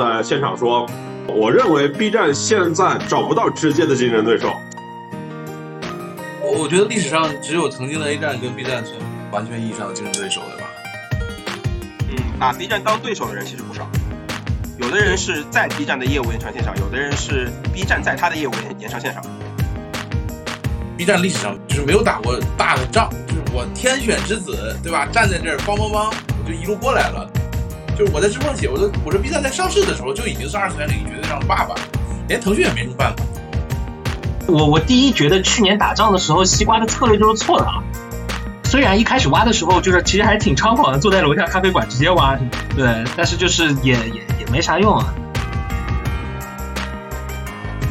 在现场说，我认为 B 站现在找不到直接的竞争对手。我我觉得历史上只有曾经的 A 站跟 B 站是完全意义上的竞争对手，对吧？嗯，把 B 站当对手的人其实不少，有的人是在 B 站的业务延长线上，有的人是 B 站在他的业务延延长线上。B 站历史上就是没有打过大的仗，就是我天选之子，对吧？站在这儿，梆梆梆，我就一路过来了。就是我在知乎上写，我说我说 B 站在上市的时候就已经是二次元领域绝对上的爸爸，连腾讯也没什么办法。我我第一觉得去年打仗的时候，西瓜的策略就是错的啊。虽然一开始挖的时候就是其实还挺猖狂的，坐在楼下咖啡馆直接挖，对，但是就是也也也没啥用啊。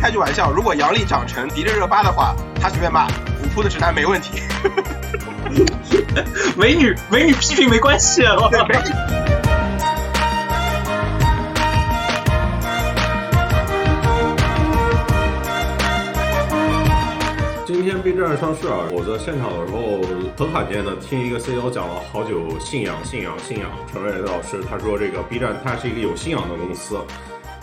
开句玩笑，如果杨笠长成迪丽热巴的话，他随便骂，虎扑的直男没问题。美女美女批评没关系啊。今天 B 站上市啊，我在现场的时候很罕见的听一个 CEO 讲了好久信仰信仰信仰。陈瑞老师他说这个 B 站它是一个有信仰的公司，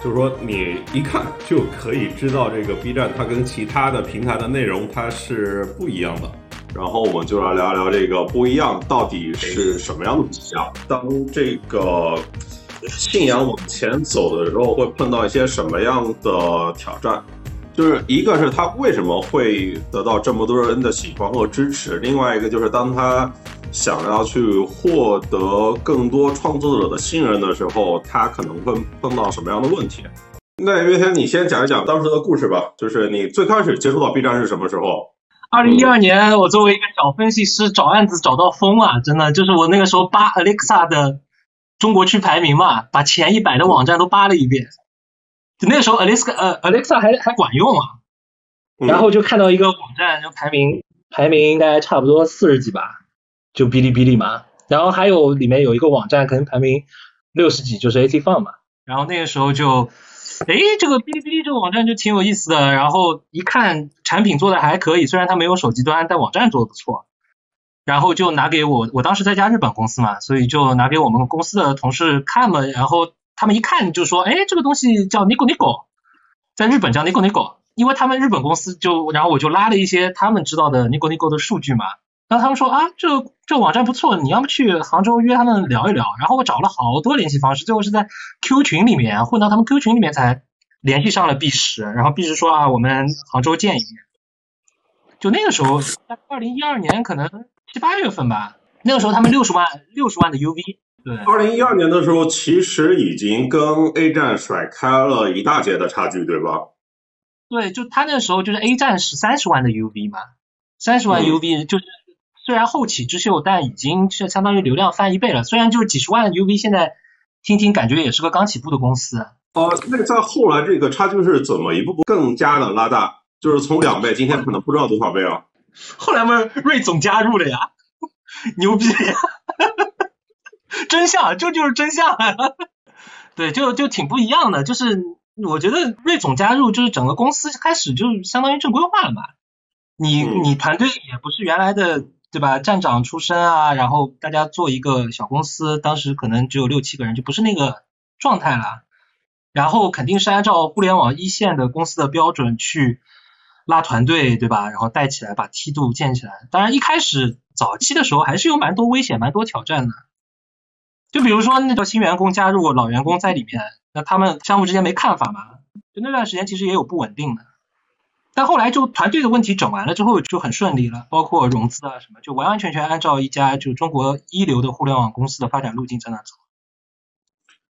就是说你一看就可以知道这个 B 站它跟其他的平台的内容它是不一样的。然后我们就来聊一聊这个不一样到底是什么样的迹象。当这个信仰往前走的时候，会碰到一些什么样的挑战？就是一个是他为什么会得到这么多人的喜欢和支持，另外一个就是当他想要去获得更多创作者的信任的时候，他可能会碰到什么样的问题？那岳天，你先讲一讲当时的故事吧。就是你最开始接触到 B 站是什么时候？二零一二年，我作为一个小分析师找案子找到疯了！真的，就是我那个时候扒 Alexa 的中国区排名嘛，把前一百的网站都扒了一遍。就那个时候，Alexa 呃 Alexa 还还管用啊，然后就看到一个网站就排名排名应该差不多四十几吧，就哔哩哔哩嘛。然后还有里面有一个网站可能排名六十几，就是 AT Fun 嘛。然后那个时候就，哎，这个哔哩哔哩这个网站就挺有意思的。然后一看产品做的还可以，虽然它没有手机端，但网站做的不错。然后就拿给我，我当时在家日本公司嘛，所以就拿给我们公司的同事看嘛，然后。他们一看就说，哎，这个东西叫 Nico Nico，在日本叫 Nico Nico，因为他们日本公司就，然后我就拉了一些他们知道的 Nico Nico 的数据嘛，然后他们说啊，这这网站不错，你要么去杭州约他们聊一聊，然后我找了好多联系方式，最后是在 Q 群里面混到他们 Q 群里面才联系上了 B 十，然后 B 十说啊，我们杭州见一面，就那个时候，在二零一二年可能七八月份吧，那个时候他们六十万六十万的 UV。对，二零一二年的时候，其实已经跟 A 站甩开了一大截的差距，对吧？对，就他那时候就是 A 站是三十万的 UV 嘛，三十万 UV 就是、嗯、虽然后起之秀，但已经是相当于流量翻一倍了。虽然就是几十万的 UV，现在听听感觉也是个刚起步的公司。哦、呃，那在后来这个差距是怎么一步步更加的拉大？就是从两倍，今天可能不知道多少倍啊。后来嘛，瑞总加入了呀，牛逼呀！真相，这就是真相。对，就就挺不一样的。就是我觉得瑞总加入，就是整个公司开始就相当于正规化了嘛。你你团队也不是原来的对吧？站长出身啊，然后大家做一个小公司，当时可能只有六七个人，就不是那个状态了。然后肯定是按照互联网一线的公司的标准去拉团队，对吧？然后带起来，把梯度建起来。当然一开始早期的时候还是有蛮多危险、蛮多挑战的。就比如说那个新员工加入，老员工在里面，那他们相互之间没看法嘛？就那段时间其实也有不稳定的，但后来就团队的问题整完了之后就很顺利了，包括融资啊什么，就完完全全按照一家就中国一流的互联网公司的发展路径在那走。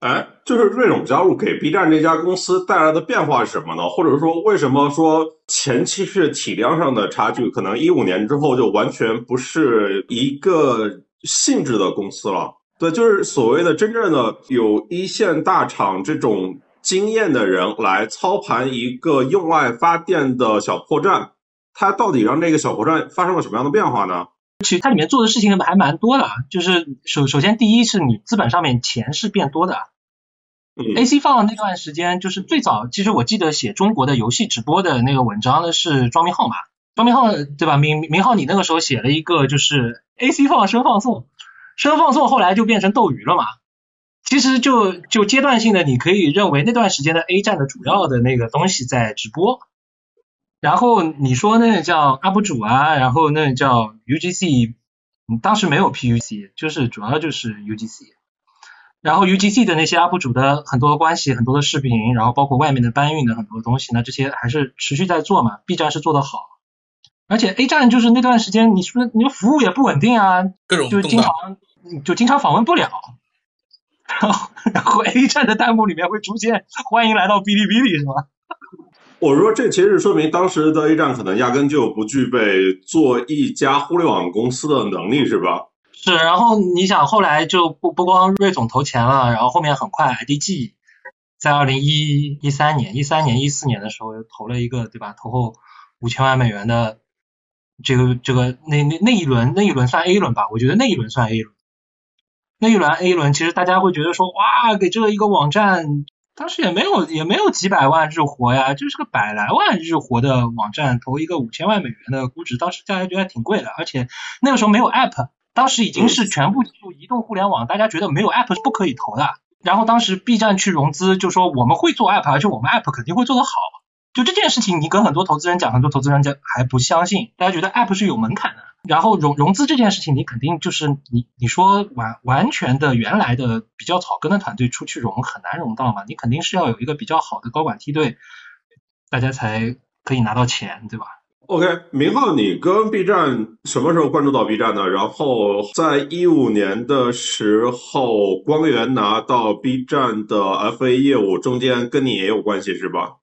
哎，就是瑞总加入给 B 站这家公司带来的变化是什么呢？或者说为什么说前期是体量上的差距，可能一五年之后就完全不是一个性质的公司了？对，就是所谓的真正的有一线大厂这种经验的人来操盘一个用爱发电的小破站，它到底让这个小破站发生了什么样的变化呢？其实它里面做的事情还蛮多的，就是首首先第一是你资本上面钱是变多的。嗯 AC 放那段时间就是最早，其实我记得写中国的游戏直播的那个文章的是庄明浩嘛，庄明浩对吧？明明浩你那个时候写了一个就是 AC 放声放送。声放送后来就变成斗鱼了嘛，其实就就阶段性的，你可以认为那段时间的 A 站的主要的那个东西在直播，然后你说那叫 UP 主啊，然后那叫 UGC，当时没有 PUC，就是主要就是 UGC。然后 UGC 的那些 UP 主的很多关系，很多的视频，然后包括外面的搬运的很多东西，那这些还是持续在做嘛。B 站是做的好，而且 A 站就是那段时间，你说你的服务也不稳定啊，各种就经常就经常访问不了。然后然后 A 站的弹幕里面会出现欢迎来到哔哩哔哩是吧？我说这其实说明当时的 A 站可能压根就不具备做一家互联网公司的能力，是吧？是，然后你想后来就不不光瑞总投钱了，然后后面很快 IDG 在二零一一三年、一三年、一四年的时候又投了一个对吧？投后五千万美元的这个这个那那那一轮那一轮算 A 轮吧？我觉得那一轮算 A 轮。那一轮 A 轮其实大家会觉得说哇，给这个一个网站，当时也没有也没有几百万日活呀，就是个百来万日活的网站投一个五千万美元的估值，当时大家觉得挺贵的，而且那个时候没有 App。当时已经是全部进入移动互联网，大家觉得没有 App 是不可以投的。然后当时 B 站去融资，就说我们会做 App，而且我们 App 肯定会做得好。就这件事情，你跟很多投资人讲，很多投资人讲还不相信，大家觉得 App 是有门槛的。然后融融资这件事情，你肯定就是你你说完完全的原来的比较草根的团队出去融很难融到嘛，你肯定是要有一个比较好的高管梯队，大家才可以拿到钱，对吧？OK，明浩，你跟 B 站什么时候关注到 B 站的？然后在一五年的时候，光源拿到 B 站的 FA 业务，中间跟你也有关系是吧？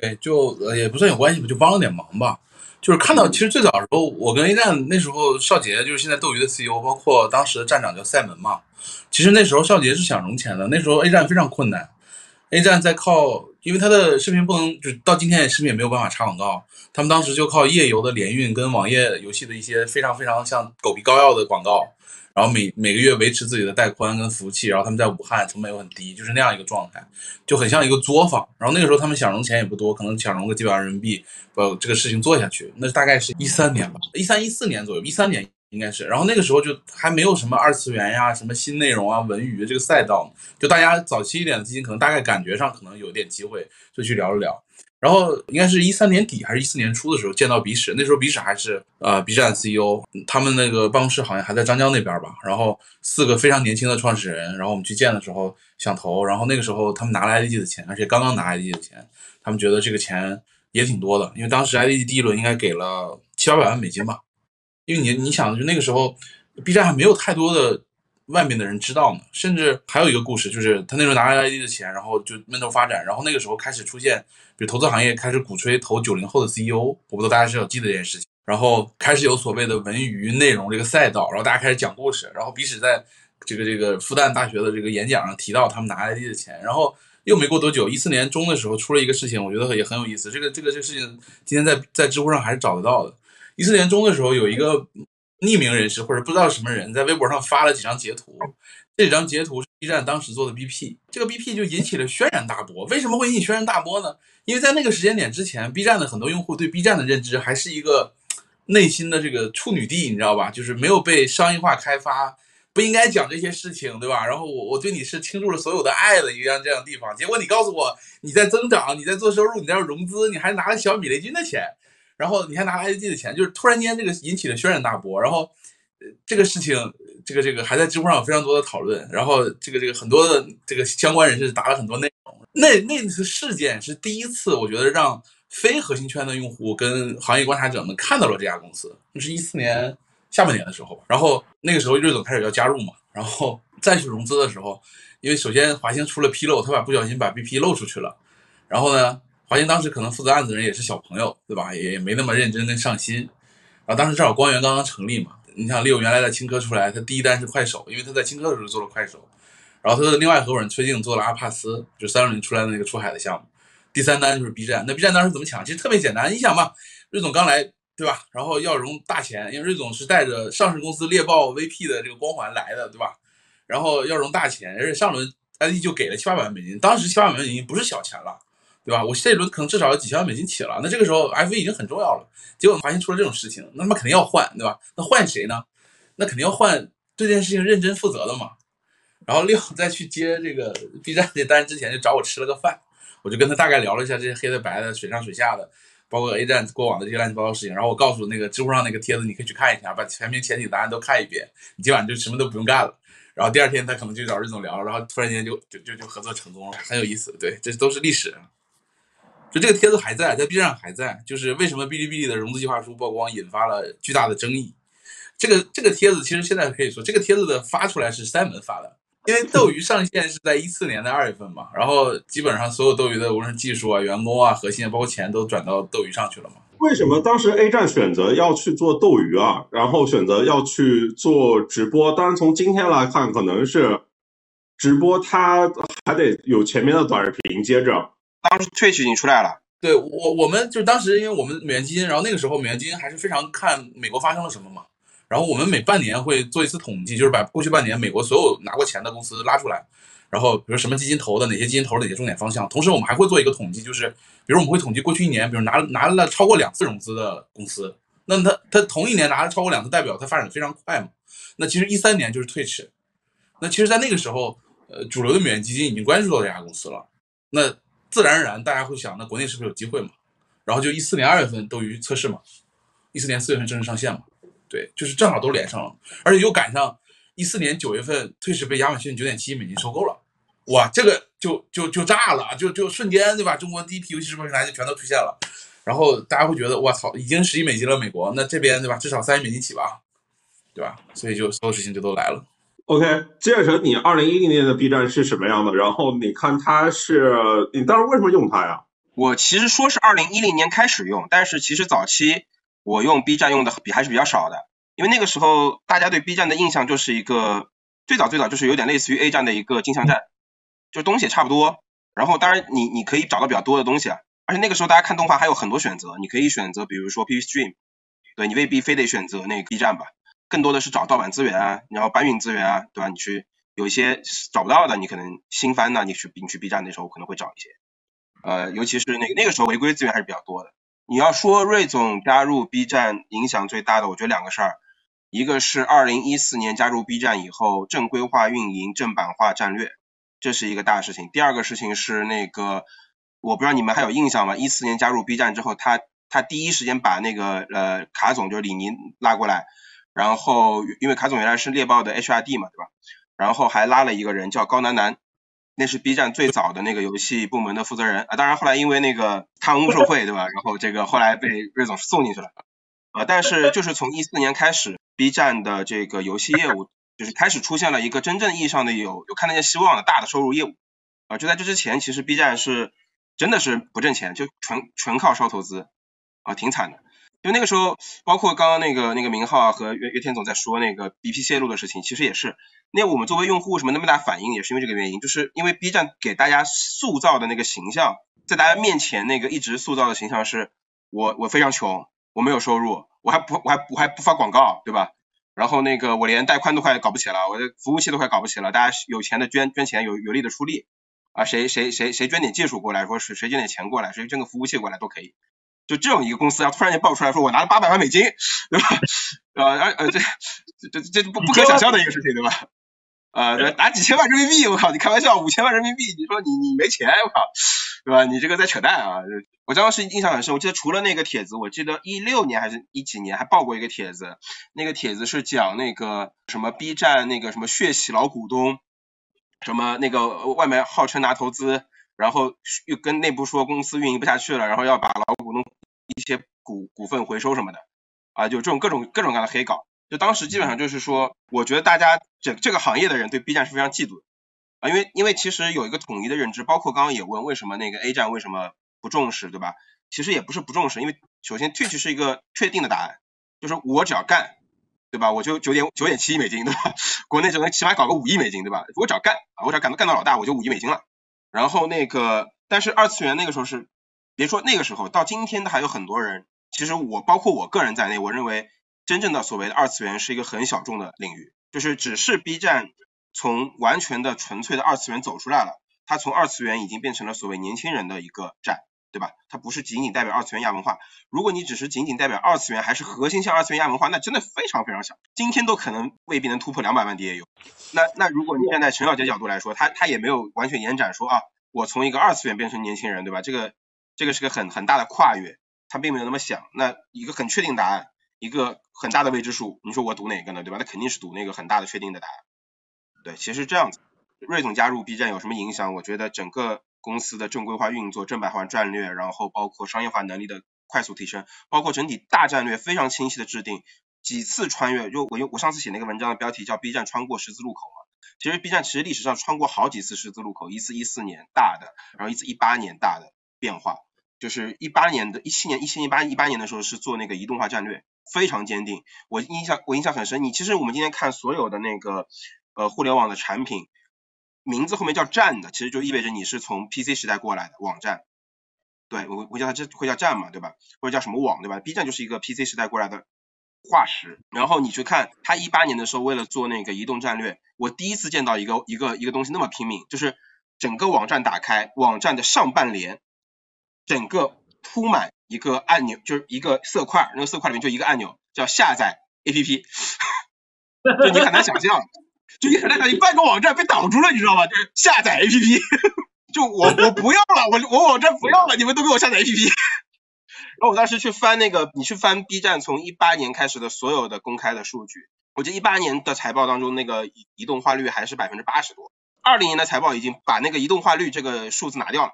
对，就呃也不算有关系吧，就帮了点忙吧。就是看到，其实最早的时候，我跟 A 站那时候少杰就是现在斗鱼的 CEO，包括当时的站长叫赛门嘛。其实那时候少杰是想融钱的，那时候 A 站非常困难，A 站在靠，因为他的视频不能，就到今天视频也没有办法插广告。他们当时就靠页游的联运跟网页游戏的一些非常非常像狗皮膏药的广告，然后每每个月维持自己的带宽跟服务器，然后他们在武汉成本又很低，就是那样一个状态，就很像一个作坊。然后那个时候他们想融钱也不多，可能想融个几百万人民币，把这个事情做下去。那大概是一三年吧，一三一四年左右，一三年应该是。然后那个时候就还没有什么二次元呀、什么新内容啊、文娱这个赛道，就大家早期一点的基金可能大概感觉上可能有点机会，就去聊了聊。然后应该是一三年底还是一四年初的时候见到鼻屎，那时候鼻屎还是呃 B 站 CEO，他们那个办公室好像还在张江那边吧。然后四个非常年轻的创始人，然后我们去见的时候想投，然后那个时候他们拿了 IDG 的钱，而且刚刚拿 IDG 的钱，他们觉得这个钱也挺多的，因为当时 IDG 第一轮应该给了七八百万美金吧。因为你你想就那个时候 B 站还没有太多的。外面的人知道呢，甚至还有一个故事，就是他那时候拿了 ID 的钱，然后就闷头发展，然后那个时候开始出现，比如投资行业开始鼓吹投九零后的 CEO，我不知道大家是否记得这件事情，然后开始有所谓的文娱内容这个赛道，然后大家开始讲故事，然后彼此在这个这个复旦大学的这个演讲上提到他们拿 ID 的钱，然后又没过多久，一四年中的时候出了一个事情，我觉得也很有意思，这个这个这个事情今天在在知乎上还是找得到的，一四年中的时候有一个。匿名人士或者不知道什么人在微博上发了几张截图，这几张截图是 B 站当时做的 BP，这个 BP 就引起了轩然大波。为什么会引起轩然大波呢？因为在那个时间点之前，B 站的很多用户对 B 站的认知还是一个 内心的这个处女地，你知道吧？就是没有被商业化开发，不应该讲这些事情，对吧？然后我我对你是倾注了所有的爱的一样这样的地方，结果你告诉我你在增长，你在做收入，你在融资，你还拿了小米雷军的钱。然后你还拿 IDG 的钱，就是突然间这个引起了轩然大波，然后，这个事情，这个这个还在知乎上有非常多的讨论，然后这个这个很多的这个相关人士答了很多内容。那那次事件是第一次，我觉得让非核心圈的用户跟行业观察者们看到了这家公司。那是一四年下半年的时候，然后那个时候瑞总开始要加入嘛，然后再去融资的时候，因为首先华兴出了纰漏，他把不小心把 BP 漏出去了，然后呢？华兴当时可能负责案子的人也是小朋友，对吧？也没那么认真跟上心。然后当时正好光源刚刚成立嘛，你想利用原来的青稞出来，他第一单是快手，因为他在青稞的时候做了快手。然后他的另外合伙人崔静做了阿帕斯，就三六零出来的那个出海的项目。第三单就是 B 站，那 B 站当时怎么抢？其实特别简单，你想嘛，瑞总刚来，对吧？然后要融大钱，因为瑞总是带着上市公司猎豹 VP 的这个光环来的，对吧？然后要融大钱，而且上轮 ID 就给了七八百万美金，当时七八百万美金不是小钱了。对吧？我这一轮可能至少要几千万美金起了，那这个时候 F A 已经很重要了。结果发现出了这种事情，那他妈肯定要换，对吧？那换谁呢？那肯定要换对这件事情认真负责的嘛。然后六在去接这个 B 站这单之前，就找我吃了个饭，我就跟他大概聊了一下这些黑的白的、水上水下的，包括 A 站过往的这些乱七八糟事情。然后我告诉那个知乎上那个帖子，你可以去看一下，把全篇前几答案都看一遍，你今晚就什么都不用干了。然后第二天他可能就找任总聊，然后突然间就就就就合作成功了，很有意思。对，这都是历史。就这个帖子还在，在 B 站还在。就是为什么哔哩哔哩的融资计划书曝光引发了巨大的争议？这个这个帖子其实现在可以说，这个帖子的发出来是三门发的，因为斗鱼上线是在一四年的二月份嘛，然后基本上所有斗鱼的无论技术啊、员工啊、核心啊，包括钱都转到斗鱼上去了嘛。为什么当时 A 站选择要去做斗鱼啊？然后选择要去做直播？当然从今天来看，可能是直播它还得有前面的短视频接着。当时 Twitch 已经出来了，对我我们就当时因为我们美元基金，然后那个时候美元基金还是非常看美国发生了什么嘛。然后我们每半年会做一次统计，就是把过去半年美国所有拿过钱的公司拉出来，然后比如什么基金投的，哪些基金投哪些重点方向。同时我们还会做一个统计，就是比如我们会统计过去一年，比如拿拿了超过两次融资的公司，那他他同一年拿了超过两次，代表他发展的非常快嘛。那其实一三年就是退市，那其实，在那个时候，呃，主流的美元基金已经关注到这家公司了，那自然而然大家会想，那国内是不是有机会嘛？然后就一四年二月份斗鱼测试嘛，一四年四月份正式上线嘛。对，就是正好都连上了，而且又赶上一四年九月份，退市被亚马逊九点七亿美金收购了，哇，这个就就就炸了，就就瞬间对吧？中国第一批游戏直播平台就全都出现了，然后大家会觉得，我操，已经十亿美金了，美国那这边对吧？至少三亿美金起吧，对吧？所以就所有事情就都来了。OK，接着成，你二零一零年的 B 站是什么样的？然后你看它是，你当时为什么用它呀？我其实说是二零一零年开始用，但是其实早期。我用 B 站用的比还是比较少的，因为那个时候大家对 B 站的印象就是一个最早最早就是有点类似于 A 站的一个镜像站，就东西也差不多。然后当然你你可以找到比较多的东西啊，而且那个时候大家看动画还有很多选择，你可以选择比如说 PP Stream，对你未必非得选择那个 B 站吧，更多的是找盗版资源啊，然后搬运资源啊，对吧？你去有一些找不到的，你可能新番呢，你去你去 B 站那时候可能会找一些，呃，尤其是那个那个时候违规资源还是比较多的。你要说瑞总加入 B 站影响最大的，我觉得两个事儿，一个是二零一四年加入 B 站以后正规化运营、正版化战略，这是一个大事情。第二个事情是那个，我不知道你们还有印象吗？一四年加入 B 站之后，他他第一时间把那个呃卡总就是李宁拉过来，然后因为卡总原来是猎豹的 HRD 嘛，对吧？然后还拉了一个人叫高楠楠。那是 B 站最早的那个游戏部门的负责人啊，当然后来因为那个贪污受贿，对吧？然后这个后来被瑞总送进去了啊。但是就是从一四年开始，B 站的这个游戏业务就是开始出现了一个真正意义上的有有看得见希望的大的收入业务啊。就在这之前，其实 B 站是真的是不挣钱，就纯纯靠烧投资啊，挺惨的。就那个时候，包括刚刚那个那个明浩和岳岳天总在说那个 BP 泄露的事情，其实也是。那我们作为用户什么那么大反应，也是因为这个原因，就是因为 B 站给大家塑造的那个形象，在大家面前那个一直塑造的形象是，我我非常穷，我没有收入，我还不我还我还不发广告，对吧？然后那个我连带宽都快搞不起了，我的服务器都快搞不起了，大家有钱的捐捐钱，有有力的出力啊，谁谁谁谁捐点技术过来，说是谁捐点钱过来，谁捐个服务器过来都可以。就这种一个公司，要突然间爆出来说我拿了八百万美金，对吧？呃而呃这这这这不不可想象的一个事情，对吧？呃，拿几千万人民币，我靠，你开玩笑，五千万人民币，你说你你没钱，我靠，对吧？你这个在扯淡啊！我当时印象很深，我记得除了那个帖子，我记得一六年还是一几年还爆过一个帖子，那个帖子是讲那个什么 B 站那个什么血洗老股东，什么那个外面号称拿投资，然后又跟内部说公司运营不下去了，然后要把老股东一些股股份回收什么的，啊，就这种各种各种各样的黑稿。就当时基本上就是说，我觉得大家这这个行业的人对 B 站是非常嫉妒的啊，因为因为其实有一个统一的认知，包括刚刚也问为什么那个 A 站为什么不重视，对吧？其实也不是不重视，因为首先 Twitch 是一个确定的答案，就是我只要干，对吧？我就九点九点七亿美金，对吧？国内就能起码搞个五亿美金，对吧？我只要干啊，我只要干到干到老大，我就五亿美金了。然后那个，但是二次元那个时候是，别说那个时候，到今天的还有很多人，其实我包括我个人在内，我认为。真正的所谓的二次元是一个很小众的领域，就是只是 B 站从完全的纯粹的二次元走出来了，它从二次元已经变成了所谓年轻人的一个站，对吧？它不是仅仅代表二次元亚文化。如果你只是仅仅代表二次元，还是核心向二次元亚文化，那真的非常非常小。今天都可能未必能突破两百万 DAU。那那如果你站在陈小杰角度来说，他他也没有完全延展说啊，我从一个二次元变成年轻人，对吧？这个这个是个很很大的跨越，他并没有那么想。那一个很确定答案，一个很大的未知数，你说我赌哪个呢？对吧？那肯定是赌那个很大的确定的答案。对，其实这样子，瑞总加入 B 站有什么影响？我觉得整个。公司的正规化运作、正版化战略，然后包括商业化能力的快速提升，包括整体大战略非常清晰的制定，几次穿越，就我用我上次写那个文章的标题叫 B 站穿过十字路口嘛，其实 B 站其实历史上穿过好几次十字路口，一次一四年大的，然后一次一八年大的变化，就是一八年的一七年、一七年、一八一八年的时候是做那个移动化战略，非常坚定，我印象我印象很深。你其实我们今天看所有的那个呃互联网的产品。名字后面叫站的，其实就意味着你是从 PC 时代过来的网站，对我我叫它这会叫站嘛，对吧？或者叫什么网，对吧？B 站就是一个 PC 时代过来的化石。然后你去看它一八年的时候，为了做那个移动战略，我第一次见到一个一个一个东西那么拼命，就是整个网站打开，网站的上半联整个铺满一个按钮，就是一个色块，那个色块里面就一个按钮，叫下载 APP，就你很难想象。就你很难想象，你半个网站被挡住了，你知道吗？就是下载 APP，就我我不要了，我我网站不要了，你们都给我下载 APP。然后我当时去翻那个，你去翻 B 站从一八年开始的所有的公开的数据，我记得一八年的财报当中，那个移动化率还是百分之八十多。二零年的财报已经把那个移动化率这个数字拿掉了，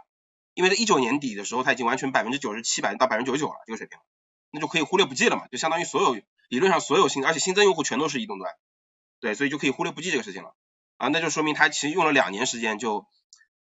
因为在一九年底的时候，它已经完全百分之九十七百分到百分之九十九了这个水平，那就可以忽略不计了嘛，就相当于所有理论上所有新，而且新增用户全都是移动端。对，所以就可以忽略不计这个事情了啊，那就说明他其实用了两年时间就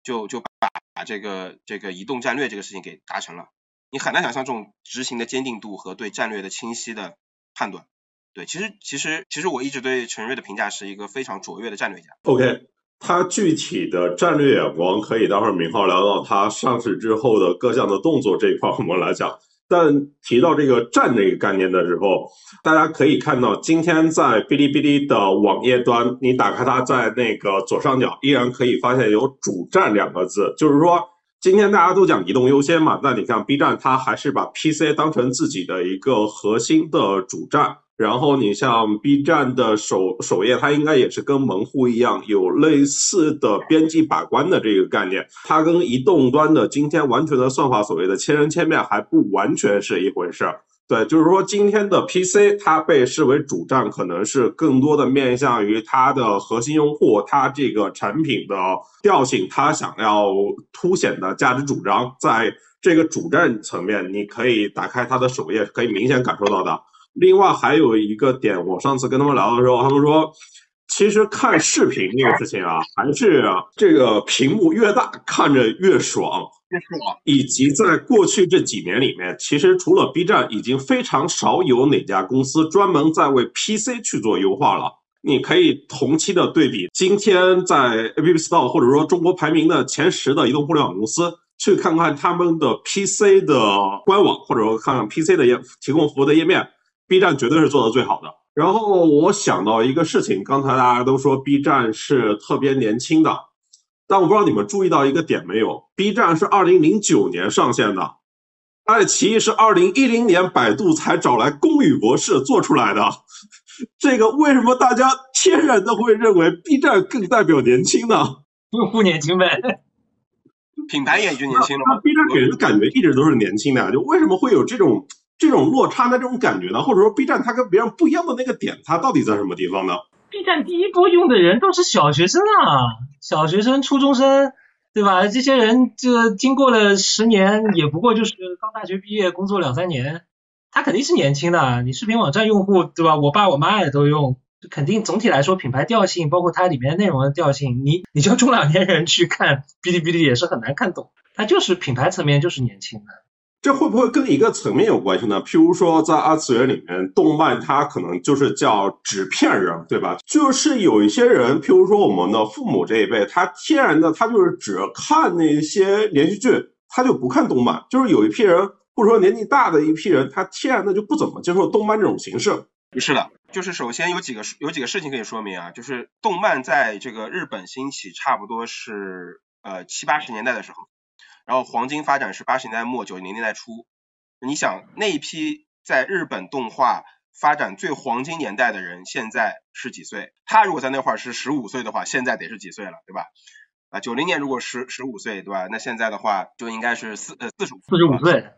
就就把这个这个移动战略这个事情给达成了。你很难想象这种执行的坚定度和对战略的清晰的判断。对，其实其实其实我一直对陈瑞的评价是一个非常卓越的战略家。OK，他具体的战略眼光可以待会儿明浩聊到他上市之后的各项的动作这一块，我们来讲。但提到这个站这个概念的时候，大家可以看到，今天在哔哩哔哩的网页端，你打开它，在那个左上角依然可以发现有“主站”两个字，就是说，今天大家都讲移动优先嘛，那你看 B 站它还是把 PC 当成自己的一个核心的主站。然后你像 B 站的首首页，它应该也是跟门户一样，有类似的编辑把关的这个概念。它跟移动端的今天完全的算法，所谓的千人千面还不完全是一回事儿。对，就是说今天的 PC 它被视为主站，可能是更多的面向于它的核心用户，它这个产品的调性，它想要凸显的价值主张，在这个主站层面，你可以打开它的首页，可以明显感受到的。另外还有一个点，我上次跟他们聊的时候，他们说，其实看视频这个事情啊，还是这个屏幕越大看着越爽，越爽。以及在过去这几年里面，其实除了 B 站，已经非常少有哪家公司专门在为 PC 去做优化了。你可以同期的对比，今天在 App Store 或者说中国排名的前十的移动互联网公司，去看看他们的 PC 的官网，或者说看看 PC 的页提供服务的页面。B 站绝对是做的最好的。然后我想到一个事情，刚才大家都说 B 站是特别年轻的，但我不知道你们注意到一个点没有？B 站是二零零九年上线的，爱奇艺是二零一零年百度才找来龚宇博士做出来的。这个为什么大家天然的会认为 B 站更代表年轻呢？用户年轻呗，品牌也就年轻了。那 B 站给人的感觉一直都是年轻的，就为什么会有这种？这种落差的这种感觉呢，或者说 B 站它跟别人不一样的那个点，它到底在什么地方呢？B 站第一波用的人都是小学生啊，小学生、初中生，对吧？这些人这经过了十年，也不过就是刚大学毕业，工作两三年，他肯定是年轻的。你视频网站用户，对吧？我爸我妈也都用，肯定总体来说品牌调性，包括它里面内容的调性，你你叫中老年人去看哔哩哔哩也是很难看懂，它就是品牌层面就是年轻的。这会不会跟一个层面有关系呢？譬如说，在二次元里面，动漫它可能就是叫纸片人，对吧？就是有一些人，譬如说我们的父母这一辈，他天然的他就是只看那些连续剧，他就不看动漫。就是有一批人，或者说年纪大的一批人，他天然的就不怎么接受动漫这种形式。是的，就是首先有几个有几个事情可以说明啊，就是动漫在这个日本兴起，差不多是呃七八十年代的时候。然后黄金发展是八十年代末九零年代初。你想那一批在日本动画发展最黄金年代的人，现在是几岁？他如果在那会儿是十五岁的话，现在得是几岁了，对吧？啊，九零年如果十十五岁，对吧？那现在的话就应该是四呃四十五四十五岁，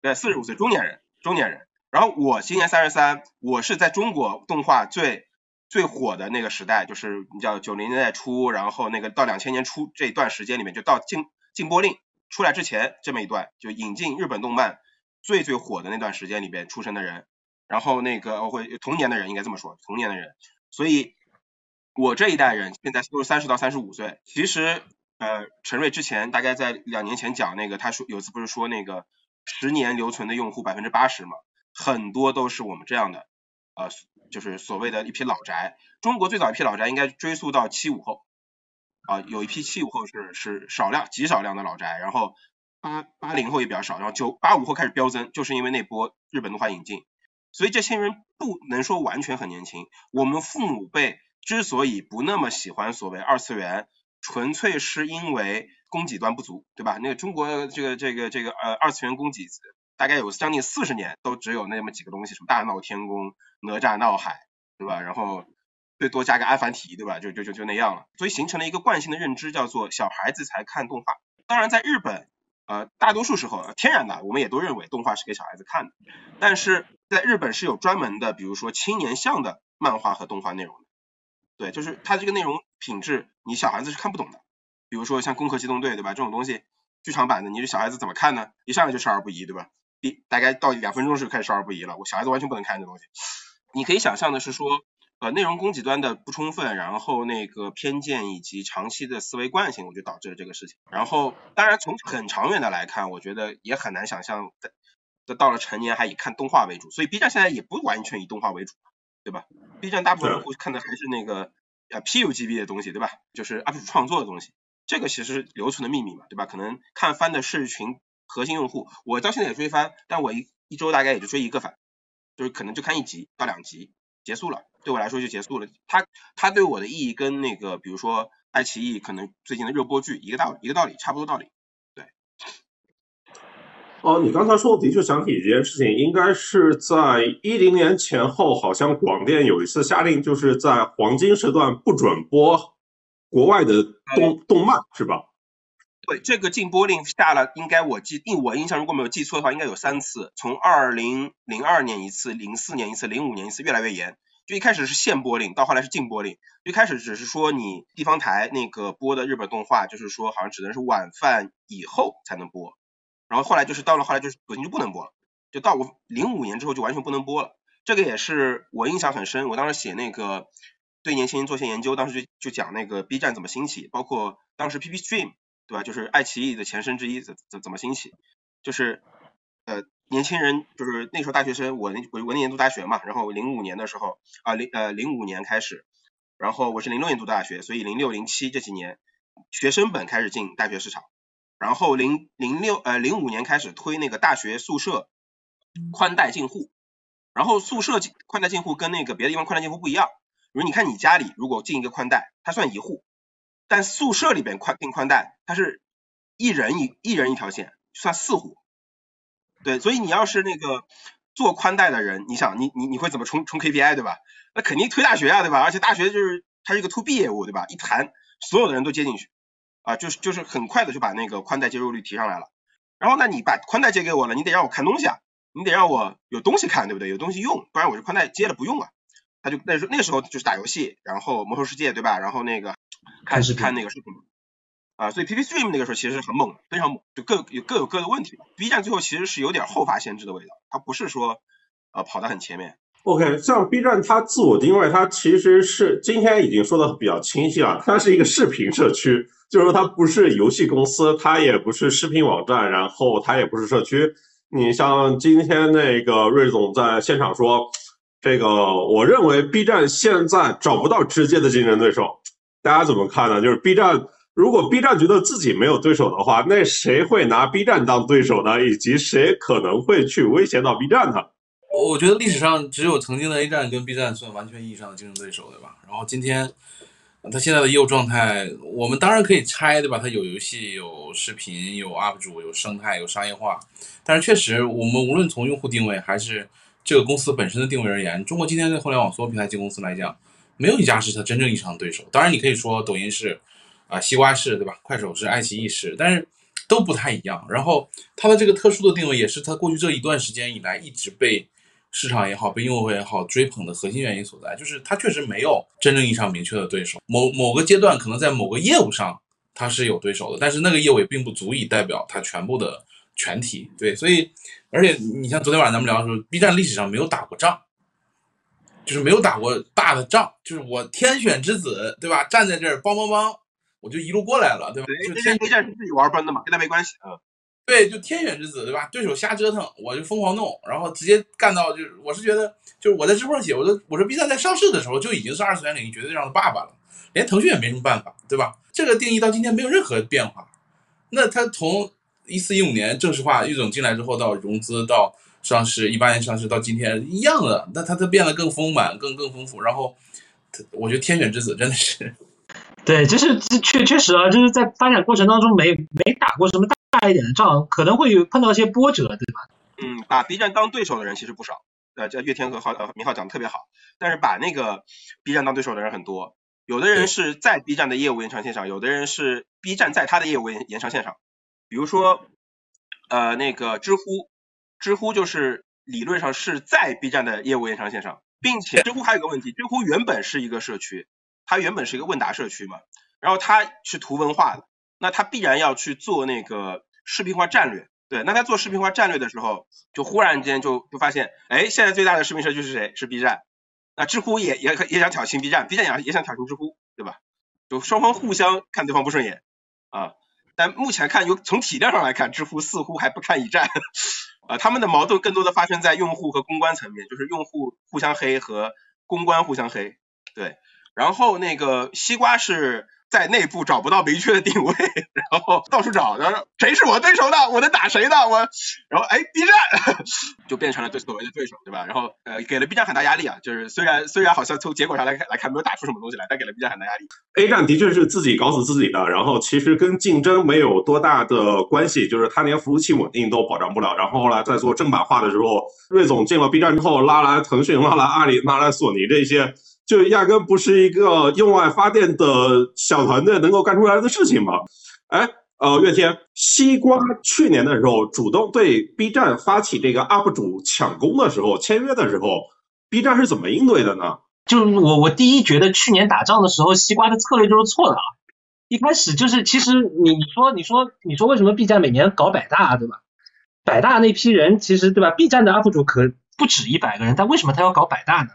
对，四十五岁中年人，中年人。然后我今年三十三，我是在中国动画最最火的那个时代，就是你叫九零年代初，然后那个到两千年初这一段时间里面，就到禁禁播令出来之前这么一段，就引进日本动漫最最火的那段时间里边出生的人，然后那个我会童年的人应该这么说，童年的人，所以。我这一代人现在都是三十到三十五岁。其实，呃，陈瑞之前大概在两年前讲那个，他说有次不是说那个十年留存的用户百分之八十嘛，很多都是我们这样的，呃，就是所谓的一批老宅。中国最早一批老宅应该追溯到七五后，啊，有一批七五后是是少量极少量的老宅，然后八八零后也比较少，然后九八五后开始飙增，就是因为那波日本动画引进，所以这些人不能说完全很年轻，我们父母辈。之所以不那么喜欢所谓二次元，纯粹是因为供给端不足，对吧？那个中国这个这个这个呃二次元供给大概有将近四十年都只有那么几个东西，什么大闹天宫、哪吒闹海，对吧？然后最多加个阿凡提，对吧？就就就就那样了，所以形成了一个惯性的认知，叫做小孩子才看动画。当然，在日本，呃，大多数时候天然的，我们也都认为动画是给小孩子看的，但是在日本是有专门的，比如说青年向的漫画和动画内容的。对，就是它这个内容品质，你小孩子是看不懂的。比如说像《攻壳机动队》，对吧？这种东西，剧场版的，你这小孩子怎么看呢？一上来就少儿不宜，对吧？第大概到两分钟时开始少儿不宜了，我小孩子完全不能看这东西。你可以想象的是说，呃，内容供给端的不充分，然后那个偏见以及长期的思维惯性，我就导致了这个事情。然后，当然从很长远的来看，我觉得也很难想象，在到了成年还以看动画为主。所以 B 站现在也不完全以动画为主。对吧？B 站大部分用户看的还是那个呃 PUGB 的东西，对吧？就是 UP 主创作的东西，这个其实是留存的秘密嘛，对吧？可能看番的是群核心用户，我到现在也追番，但我一一周大概也就追一个番，就是可能就看一集到两集结束了，对我来说就结束了。它它对我的意义跟那个比如说爱奇艺可能最近的热播剧一个道一个道理，差不多道理。对哦，你刚才说，的确想起一件事情，应该是在一零年前后，好像广电有一次下令，就是在黄金时段不准播国外的动动漫，是吧？对，这个禁播令下了，应该我记，印我印象如果没有记错的话，应该有三次，从二零零二年一次，零四年一次，零五年一次，越来越严。就一开始是限播令，到后来是禁播令。一开始只是说你地方台那个播的日本动画，就是说好像只能是晚饭以后才能播。然后后来就是到了后来就是索性就不能播了，就到我零五年之后就完全不能播了。这个也是我印象很深。我当时写那个对年轻人做些研究，当时就就讲那个 B 站怎么兴起，包括当时 PP Stream 对吧，就是爱奇艺的前身之一怎怎怎么兴起，就是呃年轻人就是那时候大学生，我那我我那年读大学嘛，然后零五年的时候啊零呃零五年开始，然后我是零六年读大学，所以零六零七这几年学生本开始进大学市场。然后零零六呃零五年开始推那个大学宿舍宽带进户，然后宿舍宽带进户跟那个别的地方宽带进户不一样，比如你看你家里如果进一个宽带，它算一户，但宿舍里边宽订宽带，它是一人一一人一条线，算四户。对，所以你要是那个做宽带的人，你想你你你会怎么冲冲 KPI 对吧？那肯定推大学啊对吧？而且大学就是它是一个 to B 业务对吧？一谈所有的人都接进去。啊，就是就是很快的就把那个宽带接入率提上来了，然后那你把宽带借给我了，你得让我看东西啊，你得让我有东西看，对不对？有东西用，不然我这宽带接了不用啊。他就那时候那时候就是打游戏，然后魔兽世界对吧？然后那个开始看那个视频啊，所以 PP Stream 那个时候其实是很猛，非常猛，就各有各有各的问题。B 站最后其实是有点后发先至的味道，它不是说呃跑得很前面。OK，像 B 站它自我定位，它其实是今天已经说的比较清晰了，它是一个视频社区。就是说，它不是游戏公司，它也不是视频网站，然后它也不是社区。你像今天那个瑞总在现场说，这个我认为 B 站现在找不到直接的竞争对手，大家怎么看呢？就是 B 站，如果 B 站觉得自己没有对手的话，那谁会拿 B 站当对手呢？以及谁可能会去威胁到 B 站呢？我觉得历史上只有曾经的 A 站跟 B 站算完全意义上的竞争对手，对吧？然后今天。他现在的业务状态，我们当然可以拆，对吧？他有游戏、有视频、有 UP 主、有生态、有商业化。但是确实，我们无论从用户定位还是这个公司本身的定位而言，中国今天的互联网所有平台级公司来讲，没有一家是他真正意义上的对手。当然，你可以说抖音是，啊，西瓜是，对吧？快手是，爱奇艺是，但是都不太一样。然后它的这个特殊的定位，也是它过去这一段时间以来一直被。市场也好，被用户也好追捧的核心原因所在，就是它确实没有真正意义上明确的对手。某某个阶段，可能在某个业务上它是有对手的，但是那个业务也并不足以代表它全部的全体。对，所以，而且你像昨天晚上咱们聊的时候，B 站历史上没有打过仗，就是没有打过大的仗，就是我天选之子，对吧？站在这儿，梆梆梆，我就一路过来了，对吧？就，天 B 站是自己玩崩的嘛，跟他没关系啊。对，就天选之子，对吧？对手瞎折腾，我就疯狂弄，然后直接干到，就是我是觉得，就是我在直播上写，我说我说 B 站在上市的时候就已经是二次元领域绝对上的爸爸了，连腾讯也没什么办法，对吧？这个定义到今天没有任何变化。那他从一四一五年正式化，郁总进来之后到融资到上市，一八年上市到今天一样的，那它它变得更丰满，更更丰富。然后，我觉得天选之子真的是，对，就是确确实啊，就是在发展过程当中没没打过什么大。大一点的仗可能会有碰到一些波折，对吧？嗯，把 B 站当对手的人其实不少，呃，叫岳天和浩呃明浩讲的特别好。但是把那个 B 站当对手的人很多，有的人是在 B 站的业务延长线上，有的人是 B 站在他的业务延延长线上。比如说，呃，那个知乎，知乎就是理论上是在 B 站的业务延长线上，并且知乎还有个问题，知乎原本是一个社区，它原本是一个问答社区嘛，然后它是图文化的，那它必然要去做那个。视频化战略，对，那他做视频化战略的时候，就忽然间就就发现，哎，现在最大的视频社区是谁？是 B 站，那知乎也也也想挑衅 B 站，B 站也也想挑衅知乎，对吧？就双方互相看对方不顺眼啊。但目前看，有从体量上来看，知乎似乎还不堪一战，啊，他们的矛盾更多的发生在用户和公关层面，就是用户互相黑和公关互相黑，对。然后那个西瓜是。在内部找不到明确的定位，然后到处找，然后谁是我对手的，我能打谁的，我，然后哎，B 站 就变成了对所谓的对手，对吧？然后呃，给了 B 站很大压力啊，就是虽然虽然好像从结果上来看来看没有打出什么东西来，但给了 B 站很大压力。A 站的确是自己搞死自己的，然后其实跟竞争没有多大的关系，就是他连服务器稳定都保障不了。然后后来在做正版化的时候，瑞总进了 B 站之后，拉来腾讯，拉来阿里，拉来索尼这些。就压根不是一个用爱发电的小团队能够干出来的事情嘛？哎，呃，岳天，西瓜去年的时候主动对 B 站发起这个 UP 主抢攻的时候，签约的时候，B 站是怎么应对的呢？就是我我第一觉得去年打仗的时候，西瓜的策略就是错的啊！一开始就是其实你说你说你说为什么 B 站每年搞百大对吧？百大那批人其实对吧？B 站的 UP 主可不止一百个人，但为什么他要搞百大呢？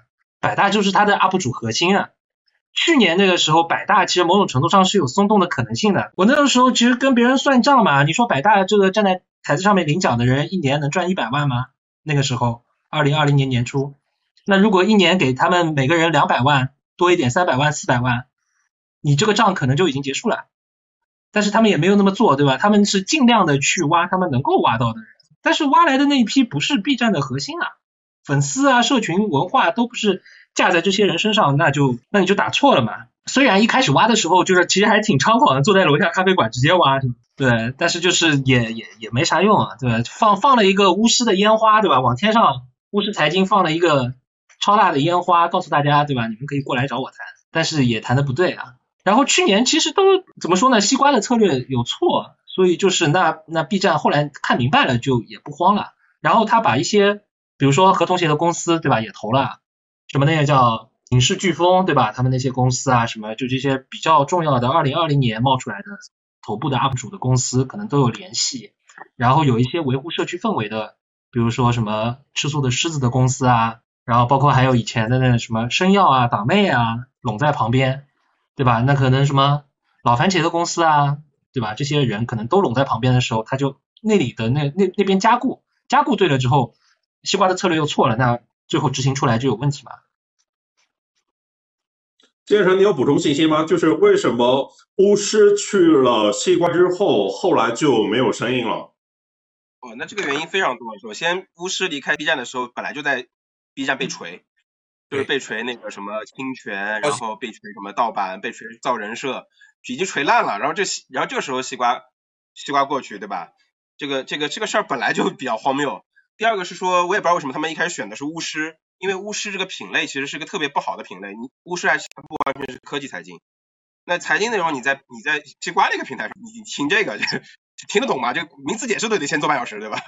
百大就是它的 UP 主核心啊。去年那个时候，百大其实某种程度上是有松动的可能性的。我那个时候其实跟别人算账嘛，你说百大这个站在台子上面领奖的人，一年能赚一百万吗？那个时候，二零二零年年初，那如果一年给他们每个人两百万，多一点三百万、四百万，你这个账可能就已经结束了。但是他们也没有那么做，对吧？他们是尽量的去挖他们能够挖到的人，但是挖来的那一批不是 B 站的核心啊。粉丝啊，社群文化都不是架在这些人身上，那就那你就打错了嘛。虽然一开始挖的时候就是其实还挺猖狂的，坐在楼下咖啡馆直接挖，对，但是就是也也也没啥用啊，对吧？放放了一个巫师的烟花，对吧？往天上巫师财经放了一个超大的烟花，告诉大家，对吧？你们可以过来找我谈，但是也谈的不对啊。然后去年其实都怎么说呢？西瓜的策略有错，所以就是那那 B 站后来看明白了，就也不慌了。然后他把一些。比如说合同鞋的公司，对吧？也投了，什么那个叫影视飓风，对吧？他们那些公司啊，什么就这些比较重要的，二零二零年冒出来的头部的 UP 主的公司，可能都有联系。然后有一些维护社区氛围的，比如说什么吃素的狮子的公司啊，然后包括还有以前的那什么生药啊、党妹啊，拢在旁边，对吧？那可能什么老番茄的公司啊，对吧？这些人可能都拢在旁边的时候，他就那里的那那那边加固加固对了之后。西瓜的策略又错了，那最后执行出来就有问题嘛？建成，你有补充信息吗？就是为什么巫师去了西瓜之后，后来就没有声音了？哦，那这个原因非常多。首先，巫师离开 B 站的时候，本来就在 B 站被锤，就是被锤那个什么侵权，然后被锤什么盗版，被锤造人设，已经锤烂了。然后这然后这个时候西瓜西瓜过去，对吧？这个这个这个事儿本来就比较荒谬。第二个是说，我也不知道为什么他们一开始选的是巫师，因为巫师这个品类其实是个特别不好的品类，你巫师还是不完全是科技财经。那财经内容你在你在西瓜那个平台上，你听这个就听得懂吗？就名词解释都得先做半小时，对吧？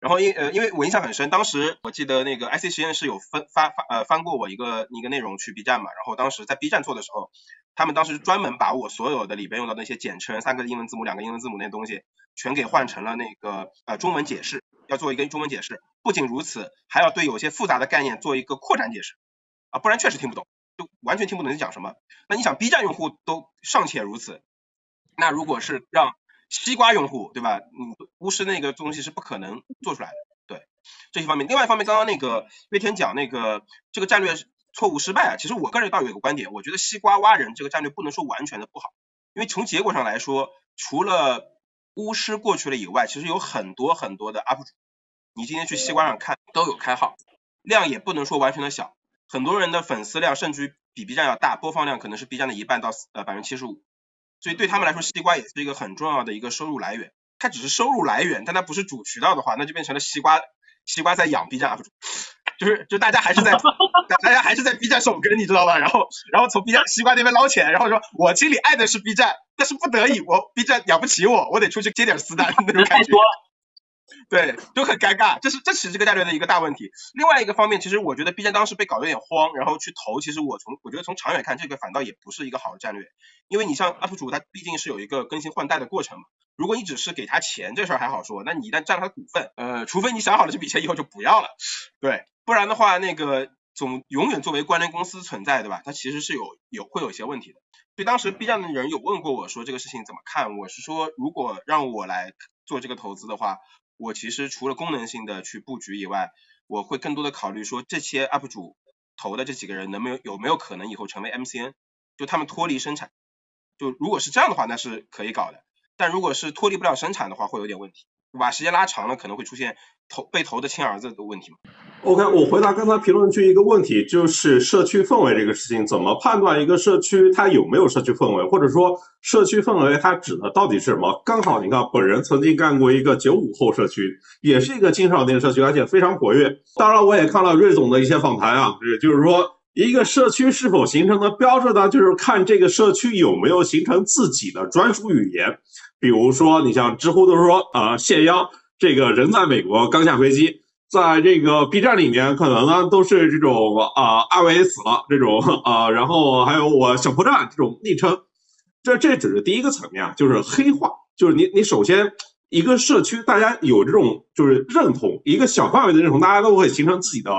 然后因呃，因为我印象很深，当时我记得那个 IC 实验室有分发发呃翻过我一个一个内容去 B 站嘛，然后当时在 B 站做的时候，他们当时专门把我所有的里边用到那些简称，三个英文字母、两个英文字母那些东西，全给换成了那个呃中文解释，要做一个中文解释。不仅如此，还要对有些复杂的概念做一个扩展解释啊，不然确实听不懂，就完全听不懂你讲什么。那你想 B 站用户都尚且如此，那如果是让西瓜用户对吧？嗯，巫师那个东西是不可能做出来的。对，这一方面。另外一方面，刚刚那个岳天讲那个这个战略错误失败啊，其实我个人倒有一个观点，我觉得西瓜挖人这个战略不能说完全的不好，因为从结果上来说，除了巫师过去了以外，其实有很多很多的 UP 主，你今天去西瓜上看都有开号，量也不能说完全的小，很多人的粉丝量甚至于比 B 站要大，播放量可能是 B 站的一半到呃百分之七十五。所以对他们来说，西瓜也是一个很重要的一个收入来源。它只是收入来源，但它不是主渠道的话，那就变成了西瓜西瓜在养 B 站 UP 主，就是就大家还是在 大家还是在 B 站首跟，你知道吧？然后然后从 B 站西瓜那边捞钱，然后说我心里爱的是 B 站，但是不得已我 B 站养不起我，我得出去接点私单 那种感觉。太多了，对，就很尴尬，这是这是这个战略的一个大问题。另外一个方面，其实我觉得 B 站当时被搞得有点慌，然后去投，其实我从我觉得从长远看，这个反倒也不是一个好的战略，因为你像 UP 主他毕竟是有一个更新换代的过程嘛。如果你只是给他钱，这事儿还好说，那你一旦占了他股份，呃，除非你想好了这笔钱以后就不要了，对，不然的话，那个总永远作为关联公司存在，对吧？它其实是有有会有一些问题的。所以当时 B 站的人有问过我说这个事情怎么看，我是说如果让我来做这个投资的话。我其实除了功能性的去布局以外，我会更多的考虑说这些 UP 主投的这几个人能没有有没有可能以后成为 MCN，就他们脱离生产，就如果是这样的话，那是可以搞的。但如果是脱离不了生产的话，会有点问题，把时间拉长了，可能会出现投被投的亲儿子的问题嘛。OK，我回答刚才评论区一个问题，就是社区氛围这个事情，怎么判断一个社区它有没有社区氛围，或者说社区氛围它指的到底是什么？刚好你看，本人曾经干过一个九五后社区，也是一个青少年社区，而且非常活跃。当然，我也看了瑞总的一些访谈啊，也就是说，一个社区是否形成的标志呢，就是看这个社区有没有形成自己的专属语言。比如说，你像知乎都说，呃，谢央这个人在美国刚下飞机。在这个 B 站里面，可能呢都是这种啊，阿伟死了这种啊，然后还有我小破站这种昵称，这这只是第一个层面啊，就是黑化，就是你你首先一个社区大家有这种就是认同，一个小范围的认同，大家都会形成自己的